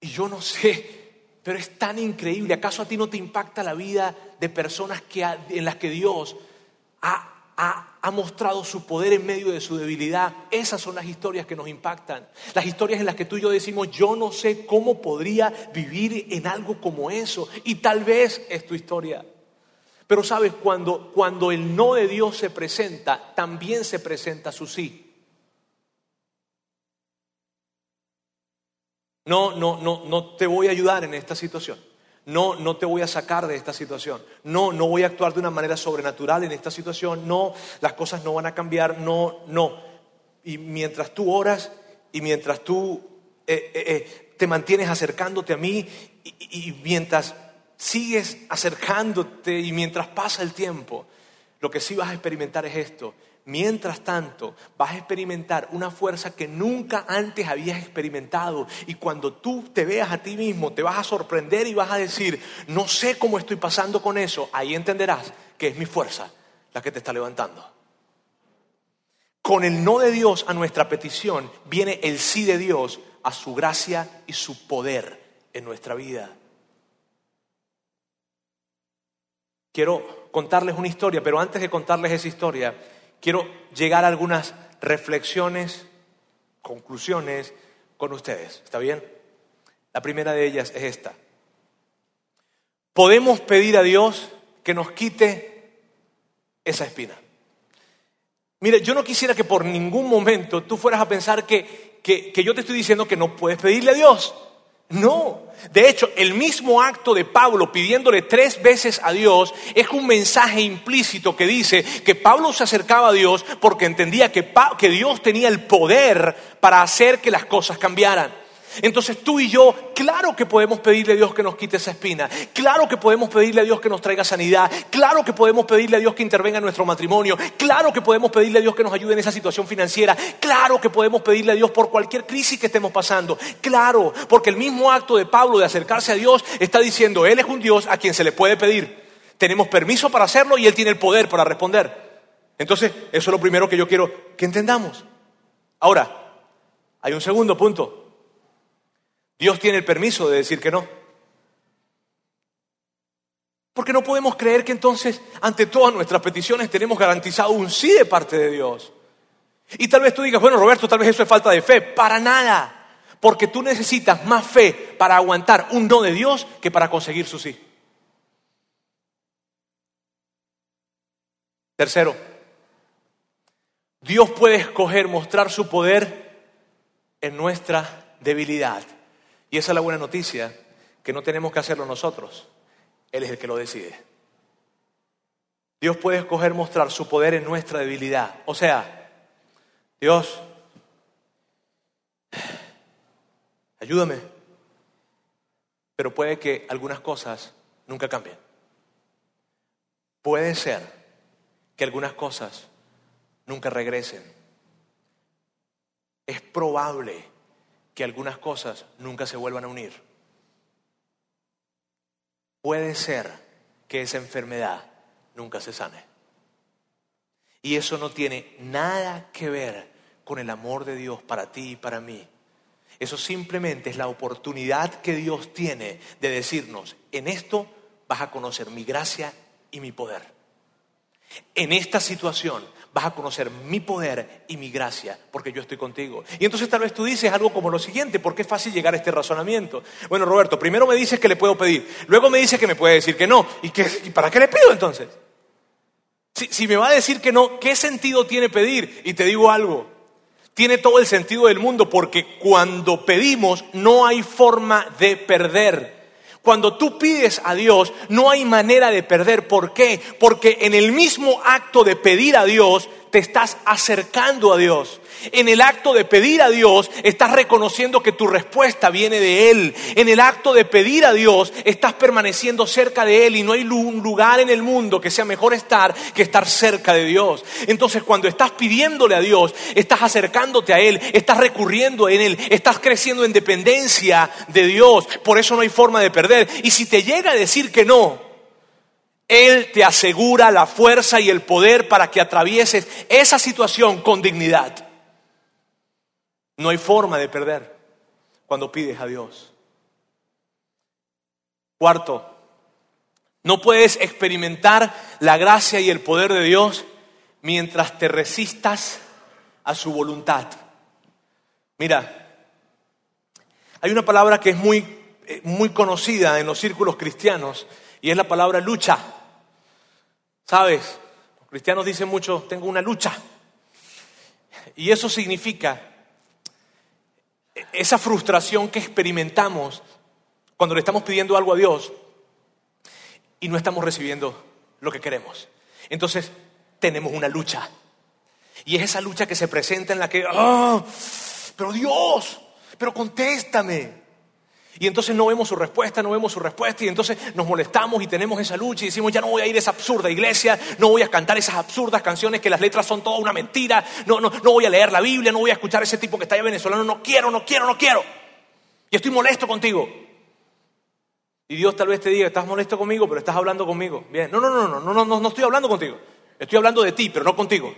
Y yo no sé pero es tan increíble. ¿Acaso a ti no te impacta la vida de personas que en las que Dios ha, ha, mostrado su poder en medio de su debilidad? Esas son las historias que nos impactan. Las historias en las que tú y yo decimos, yo no sé cómo podría vivir en algo como eso. Y tal vez es tu historia. Pero sabes, cuando, cuando el no de Dios se presenta, también se presenta su sí. No, no, no, no te voy a ayudar en esta situación. No, no te voy a sacar de esta situación. No, no voy a actuar de una manera sobrenatural en esta situación. No, las cosas no van a cambiar. No, no. Y mientras tú oras y mientras tú eh, eh, eh, te mantienes acercándote a mí y, y mientras sigues acercándote y mientras pasa el tiempo, lo que sí vas a experimentar es esto. Mientras tanto, vas a experimentar una fuerza que nunca antes habías experimentado. Y cuando tú te veas a ti mismo, te vas a sorprender y vas a decir, no sé cómo estoy pasando con eso. Ahí entenderás que es mi fuerza la que te está levantando. Con el no de Dios a nuestra petición viene el sí de Dios a su gracia y su poder en nuestra vida. Quiero contarles una historia, pero antes de contarles esa historia, quiero llegar a algunas reflexiones, conclusiones con ustedes. ¿Está bien? La primera de ellas es esta. Podemos pedir a Dios que nos quite esa espina. Mire, yo no quisiera que por ningún momento tú fueras a pensar que, que, que yo te estoy diciendo que no puedes pedirle a Dios. No. De hecho, el mismo acto de Pablo pidiéndole tres veces a Dios es un mensaje implícito que dice que Pablo se acercaba a Dios porque entendía que, que Dios tenía el poder para hacer que las cosas cambiaran. Entonces tú y yo, claro que podemos pedirle a Dios que nos quite esa espina, claro que podemos pedirle a Dios que nos traiga sanidad, claro que podemos pedirle a Dios que intervenga en nuestro matrimonio, claro que podemos pedirle a Dios que nos ayude en esa situación financiera, claro que podemos pedirle a Dios por cualquier crisis que estemos pasando, claro, porque el mismo acto de Pablo de acercarse a Dios está diciendo, Él es un Dios a quien se le puede pedir, tenemos permiso para hacerlo y Él tiene el poder para responder. Entonces, eso es lo primero que yo quiero que entendamos. Ahora, hay un segundo punto. Dios tiene el permiso de decir que no. Porque no podemos creer que entonces ante todas nuestras peticiones tenemos garantizado un sí de parte de Dios. Y tal vez tú digas, bueno Roberto, tal vez eso es falta de fe. Para nada. Porque tú necesitas más fe para aguantar un no de Dios que para conseguir su sí. Tercero, Dios puede escoger mostrar su poder en nuestra debilidad. Y esa es la buena noticia, que no tenemos que hacerlo nosotros. Él es el que lo decide. Dios puede escoger mostrar su poder en nuestra debilidad. O sea, Dios, ayúdame. Pero puede que algunas cosas nunca cambien. Puede ser que algunas cosas nunca regresen. Es probable que algunas cosas nunca se vuelvan a unir. Puede ser que esa enfermedad nunca se sane. Y eso no tiene nada que ver con el amor de Dios para ti y para mí. Eso simplemente es la oportunidad que Dios tiene de decirnos, en esto vas a conocer mi gracia y mi poder. En esta situación vas a conocer mi poder y mi gracia, porque yo estoy contigo. Y entonces tal vez tú dices algo como lo siguiente, porque es fácil llegar a este razonamiento. Bueno, Roberto, primero me dices que le puedo pedir, luego me dices que me puede decir que no. ¿Y, qué, para qué le pido entonces? Si, si me va a decir que no, ¿qué sentido tiene pedir? Y te digo algo, tiene todo el sentido del mundo, porque cuando pedimos no hay forma de perder. Cuando tú pides a Dios, no hay manera de perder. ¿Por qué? Porque en el mismo acto de pedir a Dios, te estás acercando a Dios. En el acto de pedir a Dios, estás reconociendo que tu respuesta viene de Él. En el acto de pedir a Dios, estás permaneciendo cerca de Él y no hay un lugar en el mundo que sea mejor estar que estar cerca de Dios. Entonces, cuando estás pidiéndole a Dios, estás acercándote a Él, estás recurriendo en Él, estás creciendo en dependencia de Dios. Por eso no hay forma de perder. Y si te llega a decir que no, él te asegura la fuerza y el poder para que atravieses esa situación con dignidad. No hay forma de perder cuando pides a Dios. Cuarto, no puedes experimentar la gracia y el poder de Dios mientras te resistas a su voluntad. Mira, hay una palabra que es muy, eh, muy conocida en los círculos cristianos y es la palabra lucha. ¿Sabes? Los cristianos dicen mucho, tengo una lucha. Y eso significa, esa frustración que experimentamos cuando le estamos pidiendo algo a Dios y no estamos recibiendo lo que queremos. Entonces tenemos una lucha. Y es esa lucha que se presenta en la que, ¡ah! pero Dios, pero contéstame. Y entonces no vemos su respuesta, no vemos su respuesta y entonces nos molestamos y tenemos esa lucha y decimos, ya no voy a ir a esa absurda iglesia, no voy a cantar esas absurdas canciones que las letras son toda una mentira, no, no, no voy a leer la Biblia, no voy a escuchar a ese tipo que está allá venezolano, no quiero, no quiero, no quiero. Y estoy molesto contigo. Y Dios tal vez te diga, estás molesto conmigo, pero estás hablando conmigo. Bien, no, no, no, no, no, no, no estoy hablando contigo. Estoy hablando de ti, pero no contigo.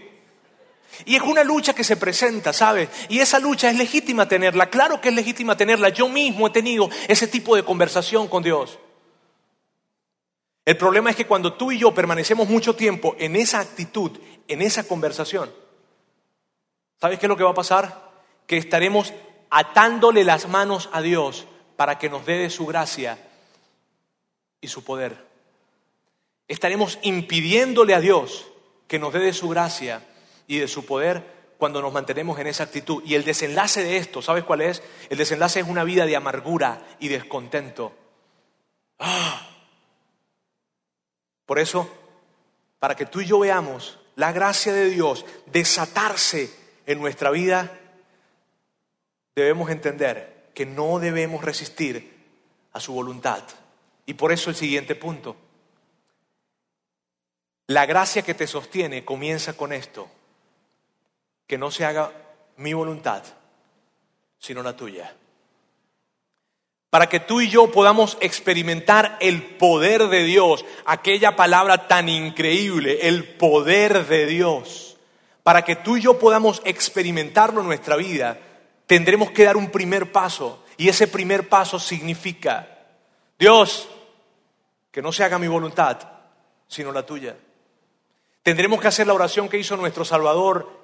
Y es una lucha que se presenta, ¿sabes? Y esa lucha es legítima tenerla, claro que es legítima tenerla. Yo mismo he tenido ese tipo de conversación con Dios. El problema es que cuando tú y yo permanecemos mucho tiempo en esa actitud, en esa conversación, ¿sabes qué es lo que va a pasar? Que estaremos atándole las manos a Dios para que nos dé de su gracia y su poder. Estaremos impidiéndole a Dios que nos dé de su gracia y de su poder cuando nos mantenemos en esa actitud. Y el desenlace de esto, ¿sabes cuál es? El desenlace es una vida de amargura y descontento. ¡Ah! Por eso, para que tú y yo veamos la gracia de Dios desatarse en nuestra vida, debemos entender que no debemos resistir a su voluntad. Y por eso el siguiente punto. La gracia que te sostiene comienza con esto, que no se haga mi voluntad, sino la tuya. Para que tú y yo podamos experimentar el poder de Dios, aquella palabra tan increíble, el poder de Dios. Para que tú y yo podamos experimentarlo en nuestra vida, tendremos que dar un primer paso. Y ese primer paso significa, Dios, que no se haga mi voluntad, sino la tuya. Tendremos que hacer la oración que hizo nuestro Salvador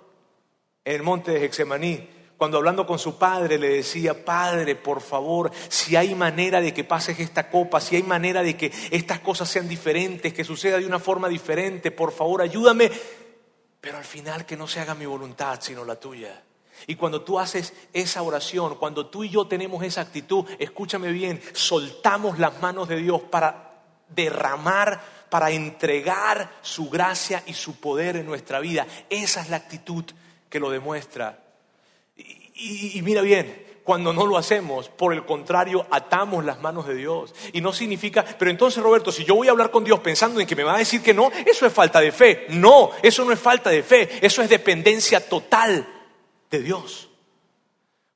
en el monte de Hexemaní, cuando hablando con su padre le decía, Padre, por favor, si hay manera de que pases esta copa, si hay manera de que estas cosas sean diferentes, que suceda de una forma diferente, por favor, ayúdame, pero al final que no se haga mi voluntad, sino la tuya. Y cuando tú haces esa oración, cuando tú y yo tenemos esa actitud, escúchame bien, soltamos las manos de Dios para derramar, para entregar su gracia y su poder en nuestra vida. Esa es la actitud que lo demuestra. Y, mira bien, cuando no lo hacemos, por el contrario, atamos las manos de Dios. Y no significa, pero entonces Roberto, si yo voy a hablar con Dios pensando en que me va a decir que no, eso es falta de fe. No, eso no es falta de fe, eso es dependencia total de Dios.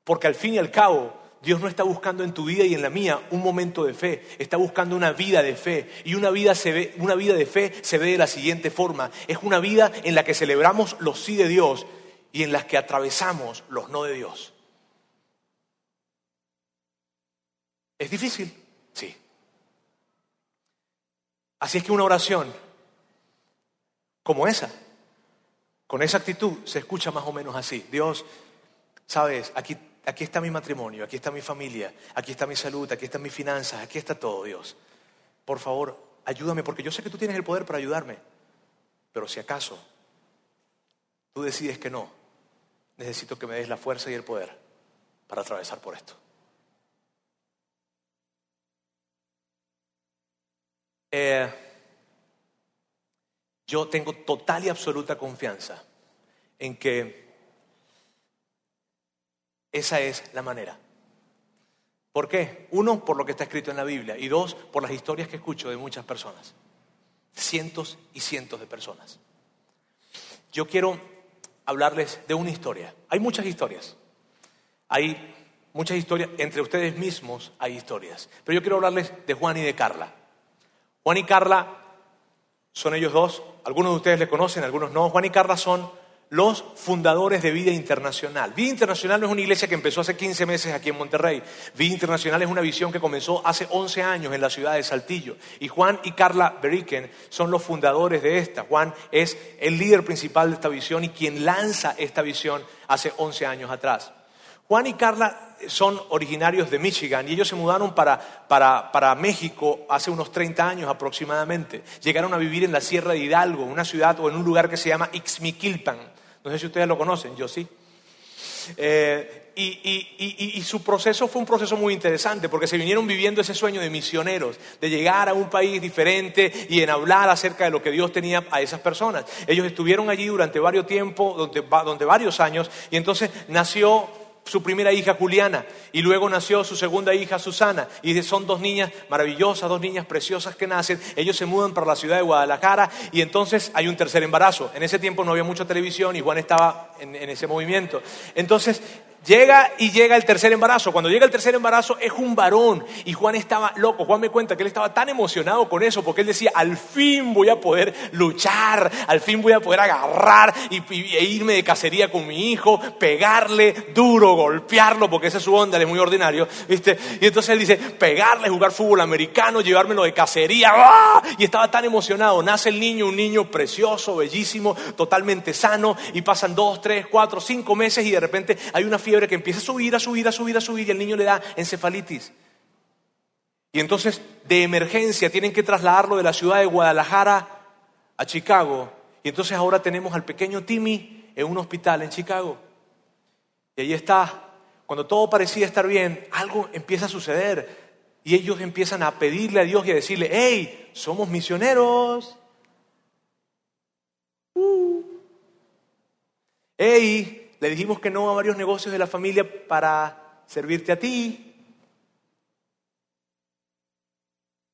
Porque al fin y al cabo, Dios no está buscando en tu vida y en la mía un momento de fe, está buscando una vida de fe. Y una vida, se ve, una vida de fe se ve de la siguiente forma. Es una vida en la que celebramos los sí de Dios y en la que atravesamos los no de Dios. ¿Es difícil? Sí. Así es que una oración como esa, con esa actitud, se escucha más o menos así. Dios, sabes, aquí aquí está mi matrimonio, aquí está mi familia, aquí está mi salud, aquí están mis finanzas, aquí está todo, Dios. Por favor, ayúdame, porque yo sé que tú tienes el poder para ayudarme. Pero si acaso tú decides que no, necesito que me des la fuerza y el poder para atravesar por esto. Eh, yo tengo total y absoluta confianza en que esa es la manera. ¿Por qué? Uno, por lo que está escrito en la Biblia. Y dos, por las historias que escucho de muchas personas. Cientos y cientos de personas. Yo quiero hablarles de una historia. Hay muchas historias. Hay muchas historias. Entre ustedes mismos hay historias. Pero yo quiero hablarles de Juan y de Carla. Juan y Carla son ellos dos. Algunos de ustedes les conocen, algunos no. Juan y Carla son los fundadores de Vida Internacional. Vida Internacional no es una iglesia que empezó hace 15 meses aquí en Monterrey. Vida Internacional es una visión que comenzó hace 11 años en la ciudad de Saltillo. Y Juan y Carla Beriken son los fundadores de esta. Juan es el líder principal de esta visión y quien lanza esta visión hace 11 años atrás. Juan y Carla son originarios de Michigan y ellos se mudaron para, para, México hace unos 30 años aproximadamente. Llegaron a vivir en la Sierra de Hidalgo, una ciudad o en un lugar que se llama Ixmiquilpan. No sé si ustedes lo conocen, yo sí. Eh, y, y- y- y su proceso fue un proceso muy interesante porque se vinieron viviendo ese sueño de misioneros, de llegar a un país diferente y en hablar acerca de lo que Dios tenía a esas personas. Ellos estuvieron allí durante varios tiempos, donde, donde varios años, y entonces nació su primera hija Juliana y luego nació su segunda hija Susana y son dos niñas maravillosas, dos niñas preciosas que nacen. Ellos se mudan para la ciudad de Guadalajara y entonces hay un tercer embarazo. En ese tiempo no había mucha televisión y Juan estaba en, en ese movimiento. Entonces llega y llega el tercer embarazo. Cuando llega el tercer embarazo es un varón y Juan estaba loco. Juan me cuenta que él estaba tan emocionado con eso porque él decía, al fin voy a poder luchar, al fin voy a poder agarrar y, e irme de cacería con mi hijo, pegarle duro, golpearlo, porque esa es su onda, él es muy ordinario, ¿viste? Y entonces él dice, pegarle, jugar fútbol americano, llevármelo de cacería, ¡ah! y estaba tan emocionado. Nace el niño, un niño precioso, bellísimo, totalmente sano, y pasan dos, tres, cuatro, cinco meses y de repente hay una que empieza a subir, a subir, a subir, a subir, y el niño le da encefalitis. Y entonces, de emergencia, tienen que trasladarlo de la ciudad de Guadalajara a Chicago. Y entonces ahora tenemos al pequeño Timmy en un hospital en Chicago. Y ahí está. Cuando todo parecía estar bien, algo empieza a suceder. Y ellos empiezan a pedirle a Dios y a decirle, hey, somos misioneros. Uh. Hey, le dijimos que no a varios negocios de la familia para servirte a ti.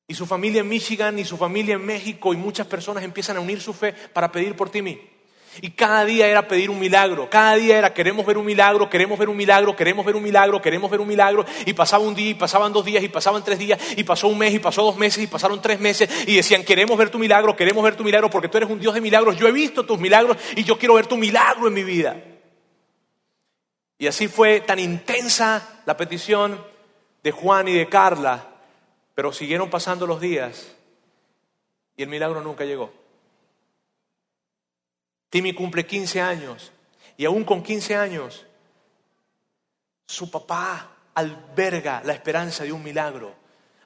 Y su familia en Michigan y su familia en México y muchas personas empiezan a unir su fe para pedir por Timmy. Y cada día era pedir un milagro, cada día era queremos ver un milagro, queremos ver un milagro, queremos ver un milagro, queremos ver un milagro. Y pasaba un día, y pasaban dos días, y pasaban tres días, y pasó un mes, y pasó dos meses, y pasaron tres meses, y decían queremos ver tu milagro, queremos ver tu milagro, porque tú eres un Dios de milagros. Yo he visto tus milagros y yo quiero ver tu milagro en mi vida. Y así fue tan intensa la petición de Juan y de Carla, pero siguieron pasando los días y el milagro nunca llegó. Timmy cumple 15 años y aún con 15 años su papá alberga la esperanza de un milagro.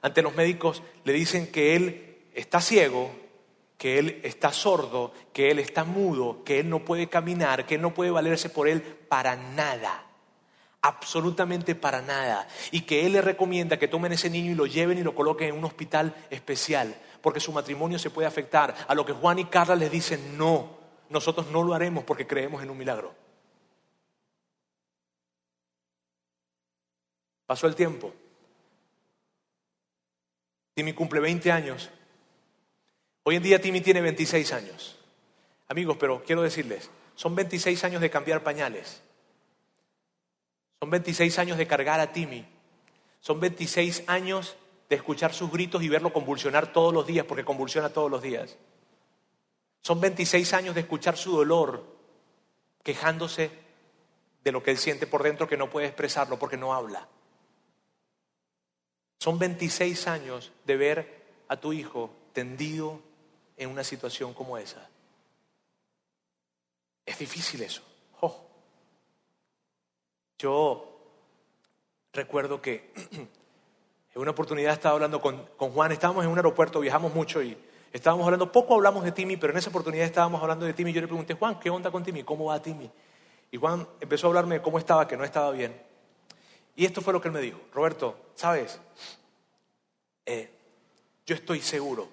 Ante los médicos le dicen que él está ciego, que él está sordo, que él está mudo, que él no puede caminar, que él no puede valerse por él para nada absolutamente para nada. Y que él le recomienda que tomen ese niño y lo lleven y lo coloquen en un hospital especial, porque su matrimonio se puede afectar. A lo que Juan y Carla les dicen, no, nosotros no lo haremos porque creemos en un milagro. Pasó el tiempo. Timmy cumple 20 años. Hoy en día Timmy tiene 26 años. Amigos, pero quiero decirles, son 26 años de cambiar pañales. Son 26 años de cargar a Timmy. Son 26 años de escuchar sus gritos y verlo convulsionar todos los días, porque convulsiona todos los días. Son 26 años de escuchar su dolor, quejándose de lo que él siente por dentro que no puede expresarlo porque no habla. Son 26 años de ver a tu hijo tendido en una situación como esa. Es difícil eso. Yo recuerdo que en una oportunidad estaba hablando con, con, Juan, estábamos en un aeropuerto, viajamos mucho y estábamos hablando, poco hablamos de Timmy, pero en esa oportunidad estábamos hablando de Timmy. Yo le pregunté, Juan, ¿qué onda con Timmy? ¿Cómo va Timmy? Y Juan empezó a hablarme de cómo estaba, que no estaba bien. Y esto fue lo que él me dijo, Roberto, ¿sabes? Eh, yo estoy seguro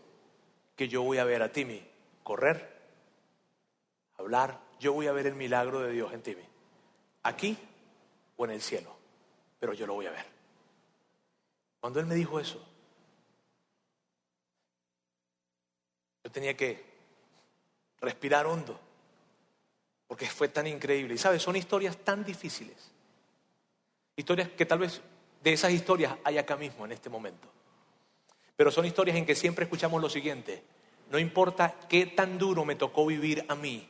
que yo voy a ver a Timmy correr, hablar, yo voy a ver el milagro de Dios en Timmy. Aquí o en el cielo, pero yo lo voy a ver. Cuando él me dijo eso, yo tenía que respirar hondo, porque fue tan increíble. Y sabes, son historias tan difíciles, historias que tal vez de esas historias hay acá mismo en este momento, pero son historias en que siempre escuchamos lo siguiente, no importa qué tan duro me tocó vivir a mí,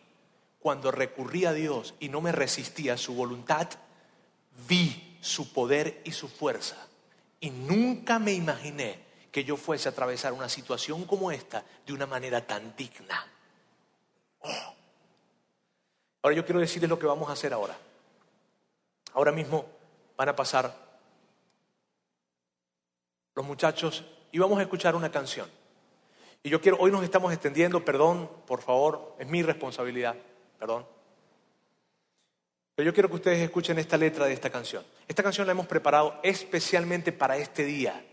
cuando recurrí a Dios y no me resistía a su voluntad, vi su poder y su fuerza. Y nunca me imaginé que yo fuese a atravesar una situación como esta de una manera tan digna. Oh. Ahora yo quiero decirles lo que vamos a hacer ahora. Ahora mismo van a pasar los muchachos y vamos a escuchar una canción. Y yo quiero, hoy nos estamos extendiendo, perdón, por favor, es mi responsabilidad, perdón. Pero yo quiero que ustedes escuchen esta letra de esta canción. Esta canción la hemos preparado especialmente para este día.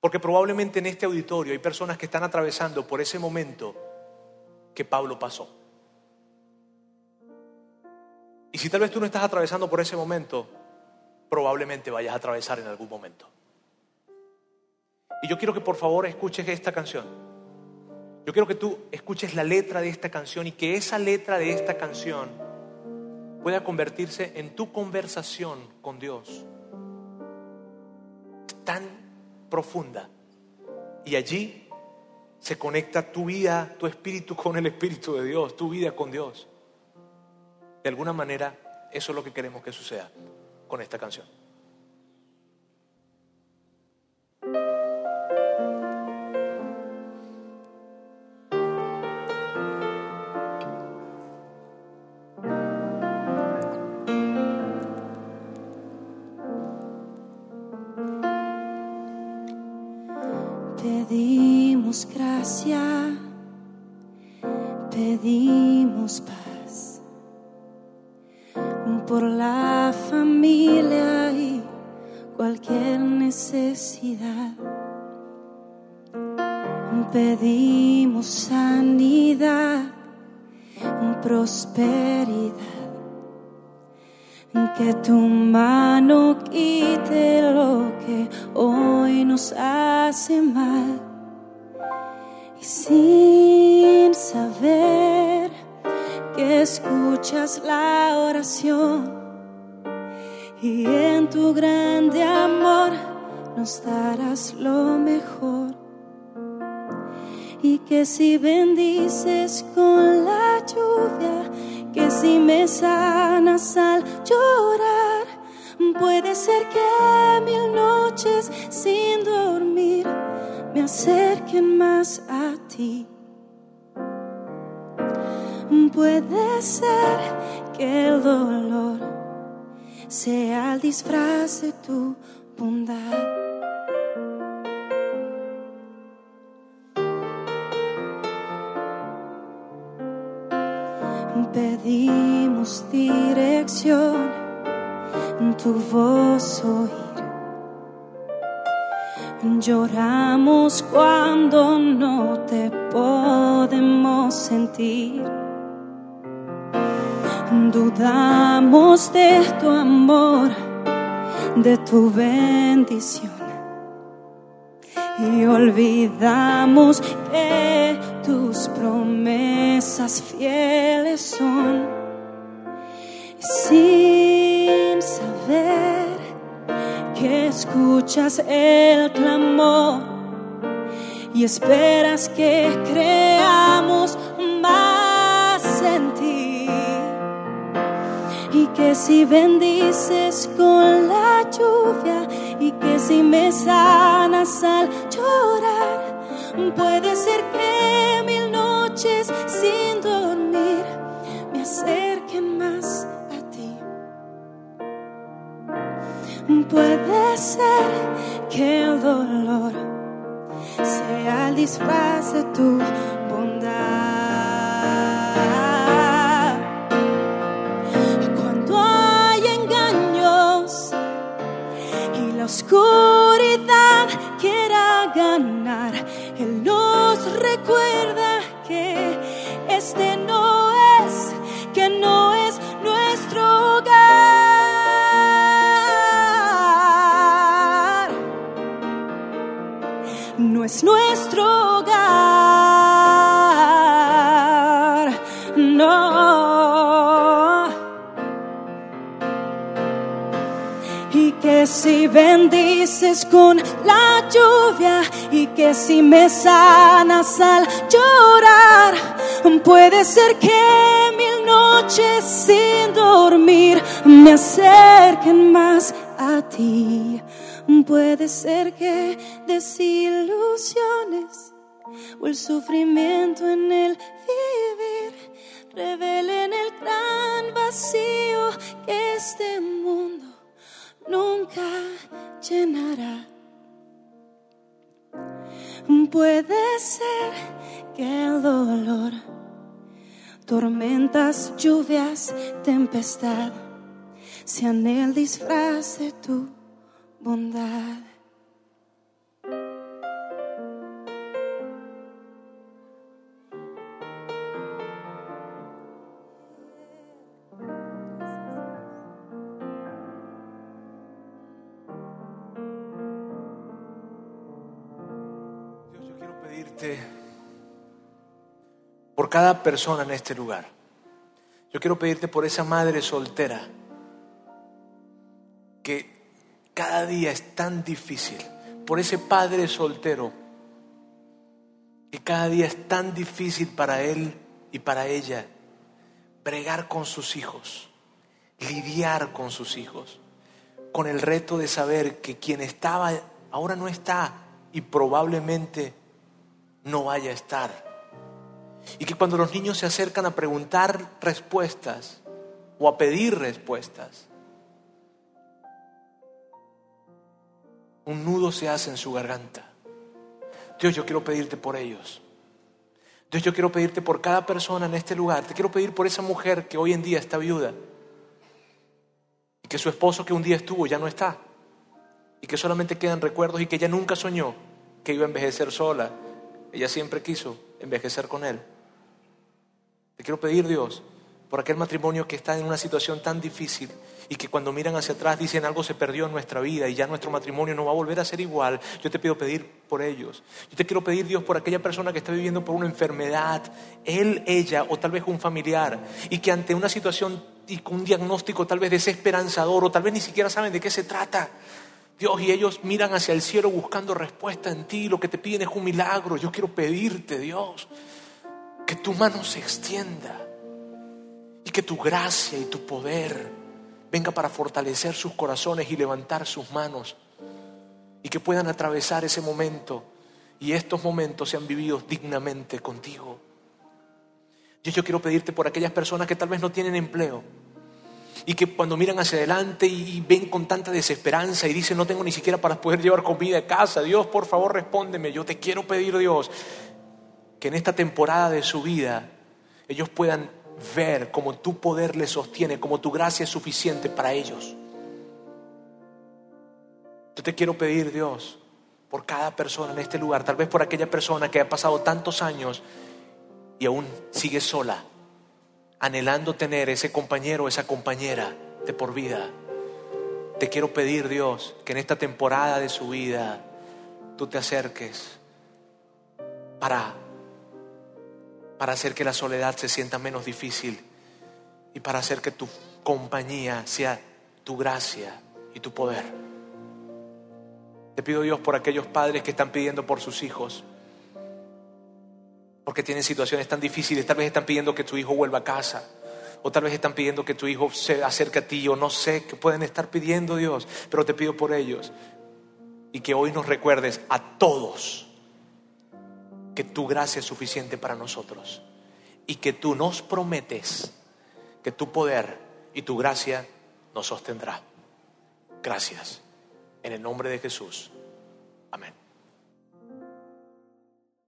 Porque probablemente en este auditorio hay personas que están atravesando por ese momento que Pablo pasó. Y si tal vez tú no estás atravesando por ese momento, probablemente vayas a atravesar en algún momento. Y yo quiero que por favor escuches esta canción. Yo quiero que tú escuches la letra de esta canción y que esa letra de esta canción pueda convertirse en tu conversación con Dios. Tan profunda. Y allí se conecta tu vida, tu espíritu con el Espíritu de Dios, tu vida con Dios. De alguna manera, eso es lo que queremos que suceda con esta canción. Pedimos gracia, pedimos paz por la familia y cualquier necesidad. Pedimos sanidad, prosperidad que tu mano quite lo que hoy nos hace mal. Y sin saber que escuchas la oración y en tu grande amor nos darás lo mejor. Y que si bendices con la lluvia, que si me sanas al llorar, puede ser que mil noches sin dormir me acerquen más a ti. Puede ser que el dolor sea el disfraz de tu bondad. pedimos dirección, tu voz oír. Lloramos cuando no te podemos sentir. Dudamos de tu amor, de tu bendición. Y olvidamos que tus promesas fieles son, sin saber que escuchas el clamor y esperas que creamos más en ti. Y que si bendices con la lluvia y que si me sanas al llorar, puede ser que sin dormir me acerquen más Puede ser que el dolor sea el disfraz de tu bondad. Cuando hay engaños y la oscuridad quiera ganar, Él nos recuerda Es nuestro hogar. No. Y que si bendices con la lluvia y que si me sanas al llorar, puede ser que mil noches sin dormir me acerquen más a ti. Puede ser que desilusiones o el sufrimiento en el vivir revelen el gran vacío que este mundo nunca llenará. Puede ser que el dolor tormentas, lluvias, tempestad, sean el disfraz de tu bondad. Dios, yo quiero pedirte por cada persona en este lugar. Yo quiero pedirte por esa madre soltera que cada día es tan difícil, por ese padre soltero que cada día es tan difícil para él y para ella bregar con sus hijos, lidiar con sus hijos, con el reto de saber que quien estaba ahora no está y probablemente no vaya a estar. Y que cuando los niños se acercan a preguntar respuestas o a pedir respuestas, un nudo se hace en su garganta. Dios, yo quiero pedirte por ellos. Dios, yo quiero pedirte por cada persona en este lugar. Te quiero pedir por esa mujer que hoy en día está viuda y que su esposo que un día estuvo ya no está y que solamente quedan recuerdos y que ella nunca soñó que iba a envejecer sola. Ella siempre quiso envejecer con él. Te quiero pedir, Dios, por aquel matrimonio que está en una situación tan difícil y que cuando miran hacia atrás dicen algo se perdió en nuestra vida y ya nuestro matrimonio no va a volver a ser igual. Yo te pido pedir por ellos. Yo te quiero pedir, Dios, por aquella persona que está viviendo por una enfermedad, él, ella o tal vez un familiar y que ante una situación y con un diagnóstico tal vez desesperanzador o tal vez ni siquiera saben de qué se trata. Dios, y ellos miran hacia el cielo buscando respuesta en ti. Lo que te piden es un milagro. Yo quiero pedirte, Dios, que tu mano se extienda y que tu gracia y tu poder venga para fortalecer sus corazones y levantar sus manos y que puedan atravesar ese momento y estos momentos sean vividos dignamente contigo. Yo, yo quiero pedirte por aquellas personas que tal vez no tienen empleo y que cuando miran hacia adelante y ven con tanta desesperanza y dicen no tengo ni siquiera para poder llevar comida a casa, Dios por favor respóndeme, yo te quiero pedir Dios que en esta temporada de su vida ellos puedan ver cómo tu poder les sostiene, cómo tu gracia es suficiente para ellos. Yo te quiero pedir, Dios, por cada persona en este lugar, tal vez por aquella persona que ha pasado tantos años y aún sigue sola, anhelando tener ese compañero esa compañera de por vida. Te quiero pedir, Dios, que en esta temporada de su vida tú te acerques para para hacer que la soledad se sienta menos difícil y para hacer que tu compañía sea tu gracia y tu poder. Te pido Dios por aquellos padres que están pidiendo por sus hijos, porque tienen situaciones tan difíciles, tal vez están pidiendo que tu hijo vuelva a casa, o tal vez están pidiendo que tu hijo se acerque a ti, o no sé qué pueden estar pidiendo Dios, pero te pido por ellos y que hoy nos recuerdes a todos que tu gracia es suficiente para nosotros y que tú nos prometes que tu poder y tu gracia nos sostendrá. Gracias. En el nombre de Jesús.